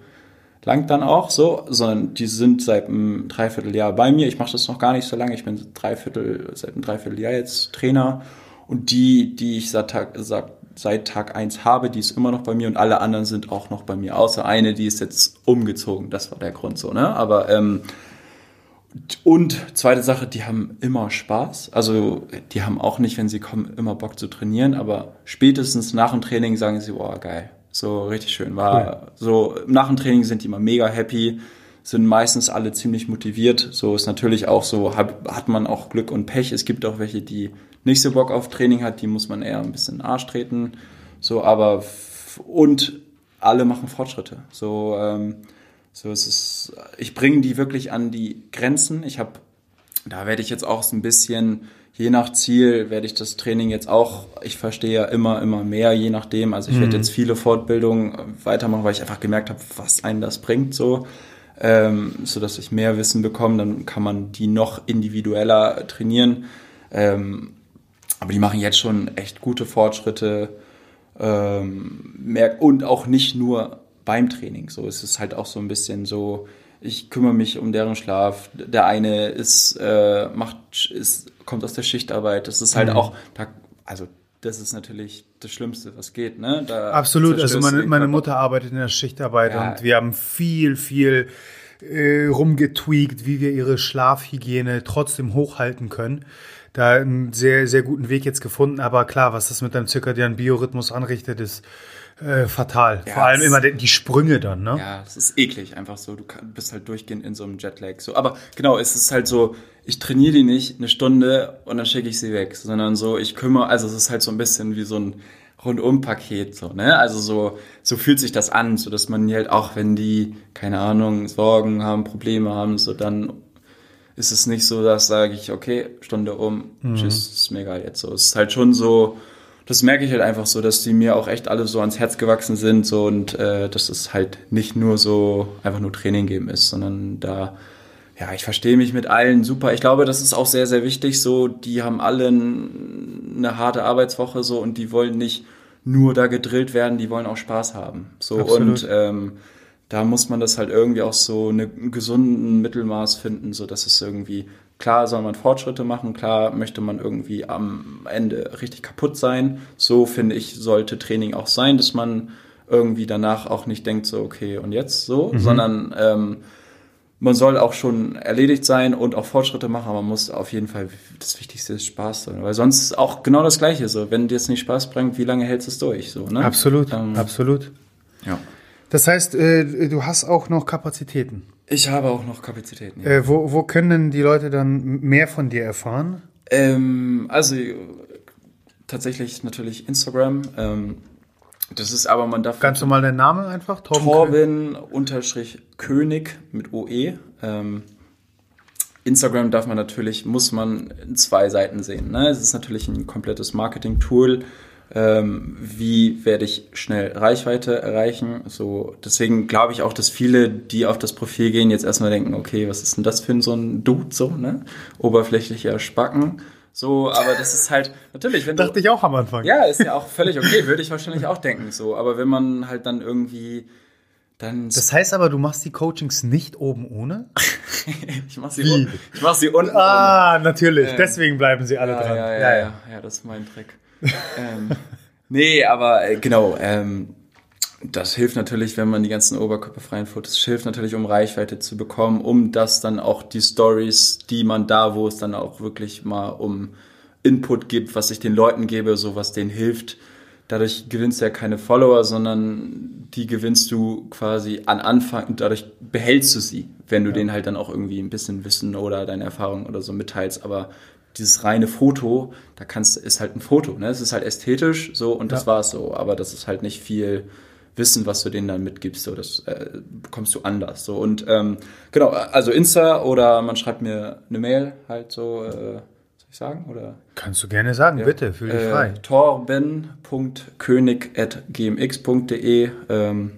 langt dann auch so, sondern die sind seit einem Dreivierteljahr bei mir. Ich mache das noch gar nicht so lange. Ich bin Dreiviertel, seit einem Dreivierteljahr jetzt Trainer. Und die, die ich seit Tag, seit Tag 1 habe, die ist immer noch bei mir und alle anderen sind auch noch bei mir. Außer eine, die ist jetzt umgezogen. Das war der Grund so, ne? Aber ähm, und zweite Sache, die haben immer Spaß. Also die haben auch nicht, wenn sie kommen, immer Bock zu trainieren, aber spätestens nach dem Training sagen sie, oh geil, so richtig schön. War cool. so nach dem Training sind die immer mega happy, sind meistens alle ziemlich motiviert. So ist natürlich auch so, hat, hat man auch Glück und Pech. Es gibt auch welche, die nicht so Bock auf Training hat, die muss man eher ein bisschen in den Arsch treten. So, aber und alle machen Fortschritte. So, ähm, so es ist, ich bringe die wirklich an die Grenzen. Ich habe, da werde ich jetzt auch so ein bisschen je nach Ziel werde ich das Training jetzt auch, ich verstehe ja immer, immer mehr, je nachdem. Also ich mhm. werde jetzt viele Fortbildungen weitermachen, weil ich einfach gemerkt habe, was einen das bringt, so. Ähm, so dass ich mehr Wissen bekomme, dann kann man die noch individueller trainieren. Ähm, aber die machen jetzt schon echt gute Fortschritte. Ähm, und auch nicht nur beim Training. So es ist halt auch so ein bisschen so, ich kümmere mich um deren Schlaf. Der eine ist, äh, macht, ist, kommt aus der Schichtarbeit. Das ist halt mhm. auch, da, also das ist natürlich das Schlimmste, was geht. Ne? Da Absolut. Also meine, meine Mutter arbeitet in der Schichtarbeit ja. und wir haben viel, viel äh, rumgetweakt, wie wir ihre Schlafhygiene trotzdem hochhalten können. Da einen sehr, sehr guten Weg jetzt gefunden. Aber klar, was das mit deinem zirkadianen Biorhythmus anrichtet, ist äh, fatal. Ja, Vor allem immer die Sprünge dann, ne? Ja, es ist eklig, einfach so. Du bist halt durchgehend in so einem Jetlag. So, aber genau, es ist halt so, ich trainiere die nicht eine Stunde und dann schicke ich sie weg, sondern so, ich kümmere, also es ist halt so ein bisschen wie so ein Rundum-Paket, so, ne? Also so, so fühlt sich das an, so dass man halt auch, wenn die, keine Ahnung, Sorgen haben, Probleme haben, so dann ist es nicht so, dass sage ich, okay, Stunde um, tschüss, ist mir egal jetzt so. Es ist halt schon so, das merke ich halt einfach so, dass die mir auch echt alle so ans Herz gewachsen sind so und äh, dass es halt nicht nur so einfach nur Training geben ist, sondern da, ja, ich verstehe mich mit allen super. Ich glaube, das ist auch sehr, sehr wichtig so. Die haben alle eine harte Arbeitswoche so und die wollen nicht nur da gedrillt werden, die wollen auch Spaß haben. So Absolut. und ähm, da muss man das halt irgendwie auch so eine- einen gesunden Mittelmaß finden, so dass es irgendwie klar soll man Fortschritte machen, klar möchte man irgendwie am Ende richtig kaputt sein. So finde ich sollte Training auch sein, dass man irgendwie danach auch nicht denkt so okay und jetzt so, sondern ähm, man soll auch schon erledigt sein und auch Fortschritte machen, aber man muss auf jeden Fall, das Wichtigste ist Spaß sein, weil sonst ist auch genau das Gleiche so, wenn dir es nicht Spaß bringt, wie lange hältst du es durch, so, ne? Absolut, Ähm, absolut. Ja. Das heißt, äh, du hast auch noch Kapazitäten. Ich habe auch noch Kapazitäten. Ja. Äh, wo, wo können denn die Leute dann mehr von dir erfahren? Ähm, also tatsächlich natürlich Instagram. Ähm, das ist aber, man darf Ganz normal dein Name einfach? Torben Torben unterstrich König mit OE. Ähm, Instagram darf man natürlich, muss man in zwei Seiten sehen. Ne? Es ist natürlich ein komplettes Marketing-Tool. Ähm, wie werde ich schnell Reichweite erreichen? So, deswegen glaube ich auch, dass viele, die auf das Profil gehen, jetzt erstmal denken, okay, was ist denn das für ein so ein Dude, so, ne? Oberflächlicher Spacken. So, aber das ist halt, natürlich, wenn du, Dachte ich auch am Anfang. ja, ist ja auch völlig okay, würde ich wahrscheinlich auch denken, so. Aber wenn man halt dann irgendwie, dann, Das heißt aber, du machst die Coachings nicht oben ohne? ich mach sie, un, ich mach sie unten. Ah, natürlich. Deswegen bleiben sie alle Ja, dran. ja, ja, ja, ja, das ist mein Trick. Ähm, nee, aber äh, genau, ähm, das hilft natürlich, wenn man die ganzen oberkörperfreien Fotos, hilft natürlich, um Reichweite zu bekommen, um das dann auch die Stories, die man da, wo es dann auch wirklich mal um Input gibt, was ich den Leuten gebe, so was denen hilft. Dadurch gewinnst du ja keine Follower, sondern die gewinnst du quasi an Anfang und dadurch behältst du sie, wenn du denen halt dann auch irgendwie ein bisschen Wissen oder deine Erfahrung oder so mitteilst. Aber dieses reine Foto, da kannst ist halt ein Foto, ne? Es ist halt ästhetisch so und das Ja. war's so. Aber das ist halt nicht viel Wissen, was du denen dann mitgibst. So, das äh, bekommst du anders. So und ähm, genau, also Insta oder man schreibt mir eine Mail halt so. Äh, soll ich sagen oder? Kannst du gerne sagen, bitte, fühl dich Äh, frei. torben.könig.gmx.de. Ähm,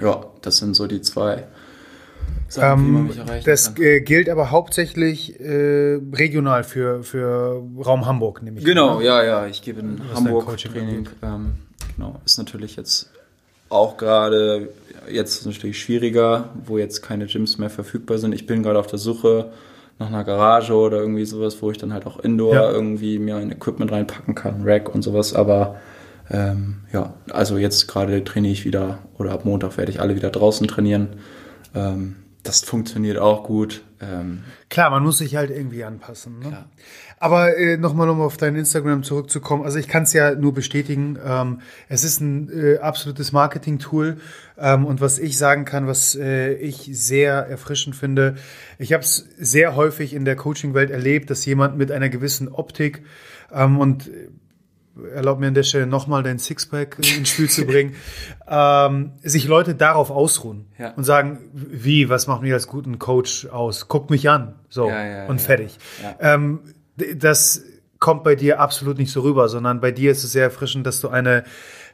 ja, das sind so die zwei Man Ähm, das kann. gilt aber hauptsächlich äh, regional für, für Raum Hamburg, nämlich. Genau, ja, ja, ich gebe in dein Hamburg Training. Ähm, genau, ist natürlich jetzt auch gerade, jetzt natürlich schwieriger, wo jetzt keine Gyms mehr verfügbar sind. Ich bin gerade auf der Suche nach einer Garage oder irgendwie sowas, wo ich dann halt auch Indoor Ja. irgendwie mir ein Equipment reinpacken kann, Rack und sowas, aber ähm, ja, also jetzt gerade trainiere ich wieder oder ab Montag werde ich alle wieder draußen trainieren. Ähm, das funktioniert auch gut. Ähm, Klar, man muss sich halt irgendwie anpassen. Ne? Klar. Aber äh, nochmal, um auf dein Instagram zurückzukommen. Also ich kann es ja nur bestätigen. Ähm, es ist ein äh, absolutes Marketing-Tool. Ähm, und was ich sagen kann, was äh, ich sehr erfrischend finde, ich habe es sehr häufig in der Coaching-Welt erlebt, dass jemand mit einer gewissen Optik ähm, und äh, erlaub mir an der Stelle nochmal dein Sixpack ins Spiel zu bringen, ähm, sich Leute darauf ausruhen Ja. und sagen, wie, was macht mich als guten Coach aus? Guck mich an, so Ja, ja, und fertig. Ähm, das kommt bei dir absolut nicht so rüber, sondern bei dir ist es sehr erfrischend, dass du eine,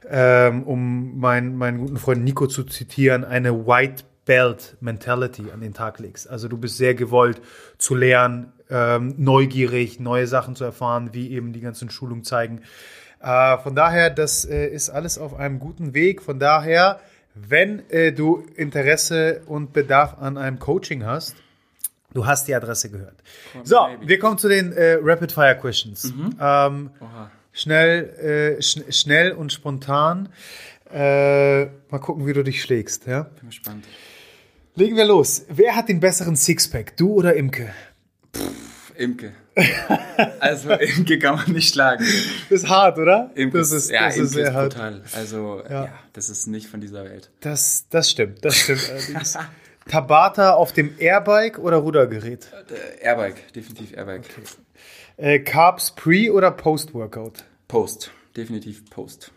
ähm, um meinen, meinen guten Freund Nico zu zitieren, eine White Belt Mentality an den Tag legst. Also du bist sehr gewollt zu lernen, ähm, neugierig, neue Sachen zu erfahren, wie eben die ganzen Schulungen zeigen. Äh, von daher, das äh, ist alles auf einem guten Weg. Von daher, wenn äh, du Interesse und Bedarf an einem Coaching hast, du hast die Adresse gehört. So, maybe. wir kommen zu den äh, Rapid Fire Questions. Ähm, oha. schnell, äh, schn schnell und spontan. Äh, mal gucken, wie du dich schlägst. Ja? Bin gespannt. Legen wir los. Wer hat den besseren Sixpack, du oder Imke? Imke. Also Imke kann man nicht schlagen. Das ist hart, oder? Imke das ist, ja, das ist sehr ist hart. brutal. Also Ja. ja. das ist nicht von dieser Welt. Das, das stimmt, das stimmt allerdings. Tabata auf dem Airbike oder Rudergerät? Äh, Airbike, definitiv Airbike. Äh, Carbs pre- oder post-Workout? Post, definitiv Post.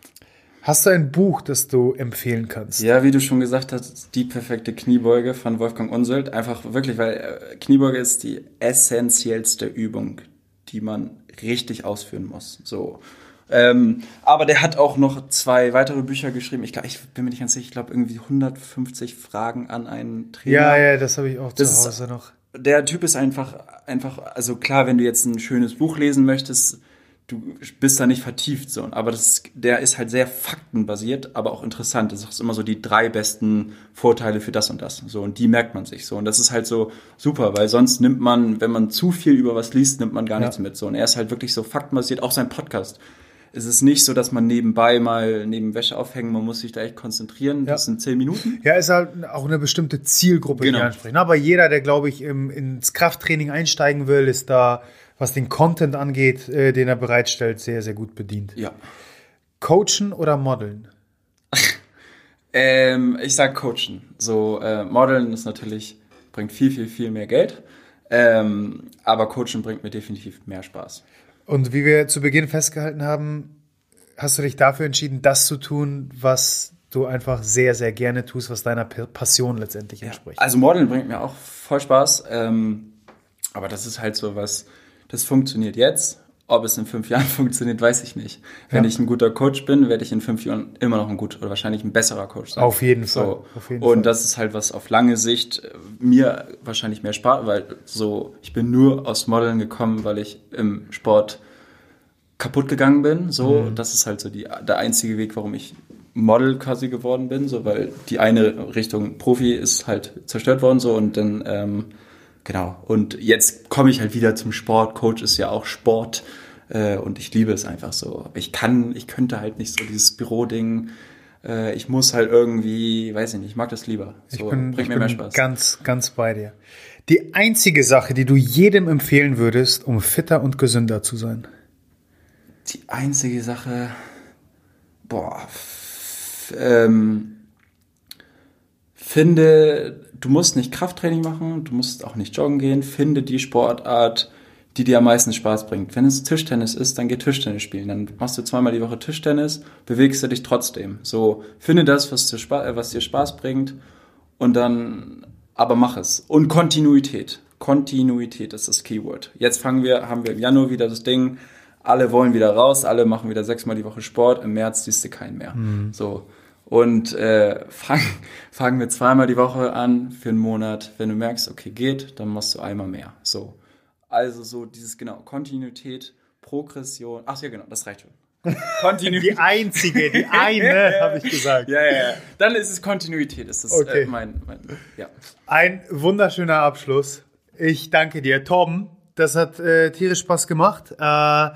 Hast du ein Buch, das du empfehlen kannst? Ja, wie du schon gesagt hast, die perfekte Kniebeuge von Wolfgang Unseld. Einfach wirklich, weil äh, Kniebeuge ist die essentiellste Übung, die man richtig ausführen muss. So. Ähm, aber der hat auch noch zwei weitere Bücher geschrieben. Ich glaube, ich bin mir nicht ganz sicher, ich glaube irgendwie 150 Fragen an einen Trainer. Ja, ja, das habe ich auch Das zu ist- Hause noch. der Typ ist einfach, einfach, also klar, wenn du jetzt ein schönes Buch lesen möchtest, du bist da nicht vertieft so. Aber das, der ist halt sehr faktenbasiert, aber auch interessant. Das ist immer so die drei besten Vorteile für das und das. So, und die merkt man sich so. Und das ist halt so super, weil sonst nimmt man, wenn man zu viel über was liest, nimmt man gar Ja. nichts mit. So, und er ist halt wirklich so faktenbasiert, auch sein Podcast. Es ist nicht so, dass man nebenbei mal neben Wäsche aufhängen, man muss sich da echt konzentrieren. Das sind zehn Minuten. Ja, ist halt auch eine bestimmte Zielgruppe, die Genau. ansprechen. Aber jeder, der, glaube ich, im, ins Krafttraining einsteigen will, ist da, was den Content angeht, äh, den er bereitstellt, sehr, sehr gut bedient. Ja. Coachen oder modeln? Ähm, ich sag coachen. So, äh, modeln ist natürlich, bringt viel, viel, viel mehr Geld. Ähm, aber coachen bringt mir definitiv mehr Spaß. Und wie wir zu Beginn festgehalten haben, hast du dich dafür entschieden, das zu tun, was du einfach sehr, sehr gerne tust, was deiner Passion letztendlich entspricht. Also Modeln bringt mir auch voll Spaß. Ähm, aber das ist halt so was, das funktioniert jetzt. Ob es in fünf Jahren funktioniert, weiß ich nicht. Wenn Ja. ich ein guter Coach bin, werde ich in fünf Jahren immer noch ein guter oder wahrscheinlich ein besserer Coach sein. Auf jeden Fall, So. auf jeden Und Fall. das ist halt was auf lange Sicht äh, mir wahrscheinlich mehr Spaß, weil so, ich bin nur aus Modeln gekommen, weil ich im Sport kaputt gegangen bin. So, Mhm. das ist halt so die, der einzige Weg, warum ich Model quasi geworden bin, so, weil die eine Richtung Profi ist halt zerstört worden, so, und dann, ähm, genau. Und jetzt komme ich halt wieder zum Sport. Coach ist ja auch Sport, äh, und ich liebe es einfach so. Ich kann, ich könnte halt nicht so dieses Büroding, äh, ich muss halt irgendwie, weiß ich nicht, ich mag das lieber. So, ich bin, bringt ich mir bin mehr Spaß. ganz, ganz bei dir. Die einzige Sache, die du jedem empfehlen würdest, um fitter und gesünder zu sein. Die einzige Sache, boah, ähm, finde, du musst nicht Krafttraining machen, du musst auch nicht joggen gehen, finde die Sportart, die dir am meisten Spaß bringt. Wenn es Tischtennis ist, dann geh Tischtennis spielen. Dann machst du zweimal die Woche Tischtennis, bewegst du dich trotzdem. So, finde das, was dir, Spaß, äh, was dir Spaß bringt und dann, aber mach es. Und Kontinuität. Kontinuität ist das Keyword. Jetzt fangen wir, haben wir im Januar wieder das Ding, alle wollen wieder raus, alle machen wieder sechsmal die Woche Sport, im März siehst du keinen mehr. So. Und äh, fang, fangen wir zweimal die Woche an für einen Monat. Wenn du merkst, okay, geht, dann machst du einmal mehr. So. Also so dieses, genau, Kontinuität, Progression. Ach ja, genau, das reicht schon. Kontinuität. Die einzige, die eine, habe ich gesagt. Ja, ja, ja. Dann ist es Kontinuität. Das ist Okay. äh, mein, mein, ja. Ein wunderschöner Abschluss. Ich danke dir, Torben. Das hat äh, tierisch Spaß gemacht. Äh,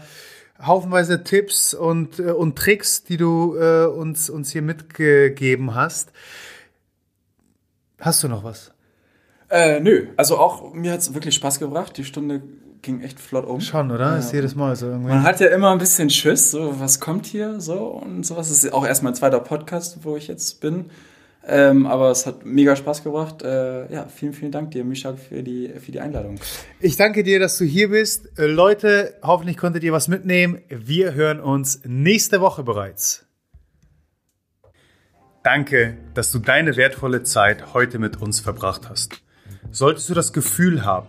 haufenweise Tipps und, äh, und Tricks, die du äh, uns, uns hier mitgegeben hast. Hast du noch was? Äh, nö, also auch mir hat es wirklich Spaß gebracht. Die Stunde ging echt flott um. Schon, oder? Ist jedes Mal so irgendwie. Man hat ja immer ein bisschen Schiss, so was kommt hier, so und sowas. Das ist auch erst mein zweiter Podcast, wo ich jetzt bin. Ähm, aber es hat mega Spaß gebracht. Äh, ja, vielen, vielen Dank dir, Misha, für die, für die Einladung. Ich danke dir, dass du hier bist. Äh, Leute, hoffentlich konntet ihr was mitnehmen. Wir hören uns nächste Woche bereits. Danke, dass du deine wertvolle Zeit heute mit uns verbracht hast. Solltest du das Gefühl haben,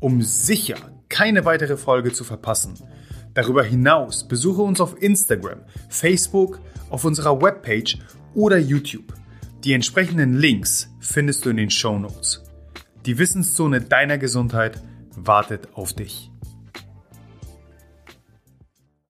um sicher keine weitere Folge zu verpassen. Darüber hinaus besuche uns auf Instagram, Facebook, auf unserer Webpage oder YouTube. Die entsprechenden Links findest du in den Show Notes. Die Wissenszone deiner Gesundheit wartet auf dich.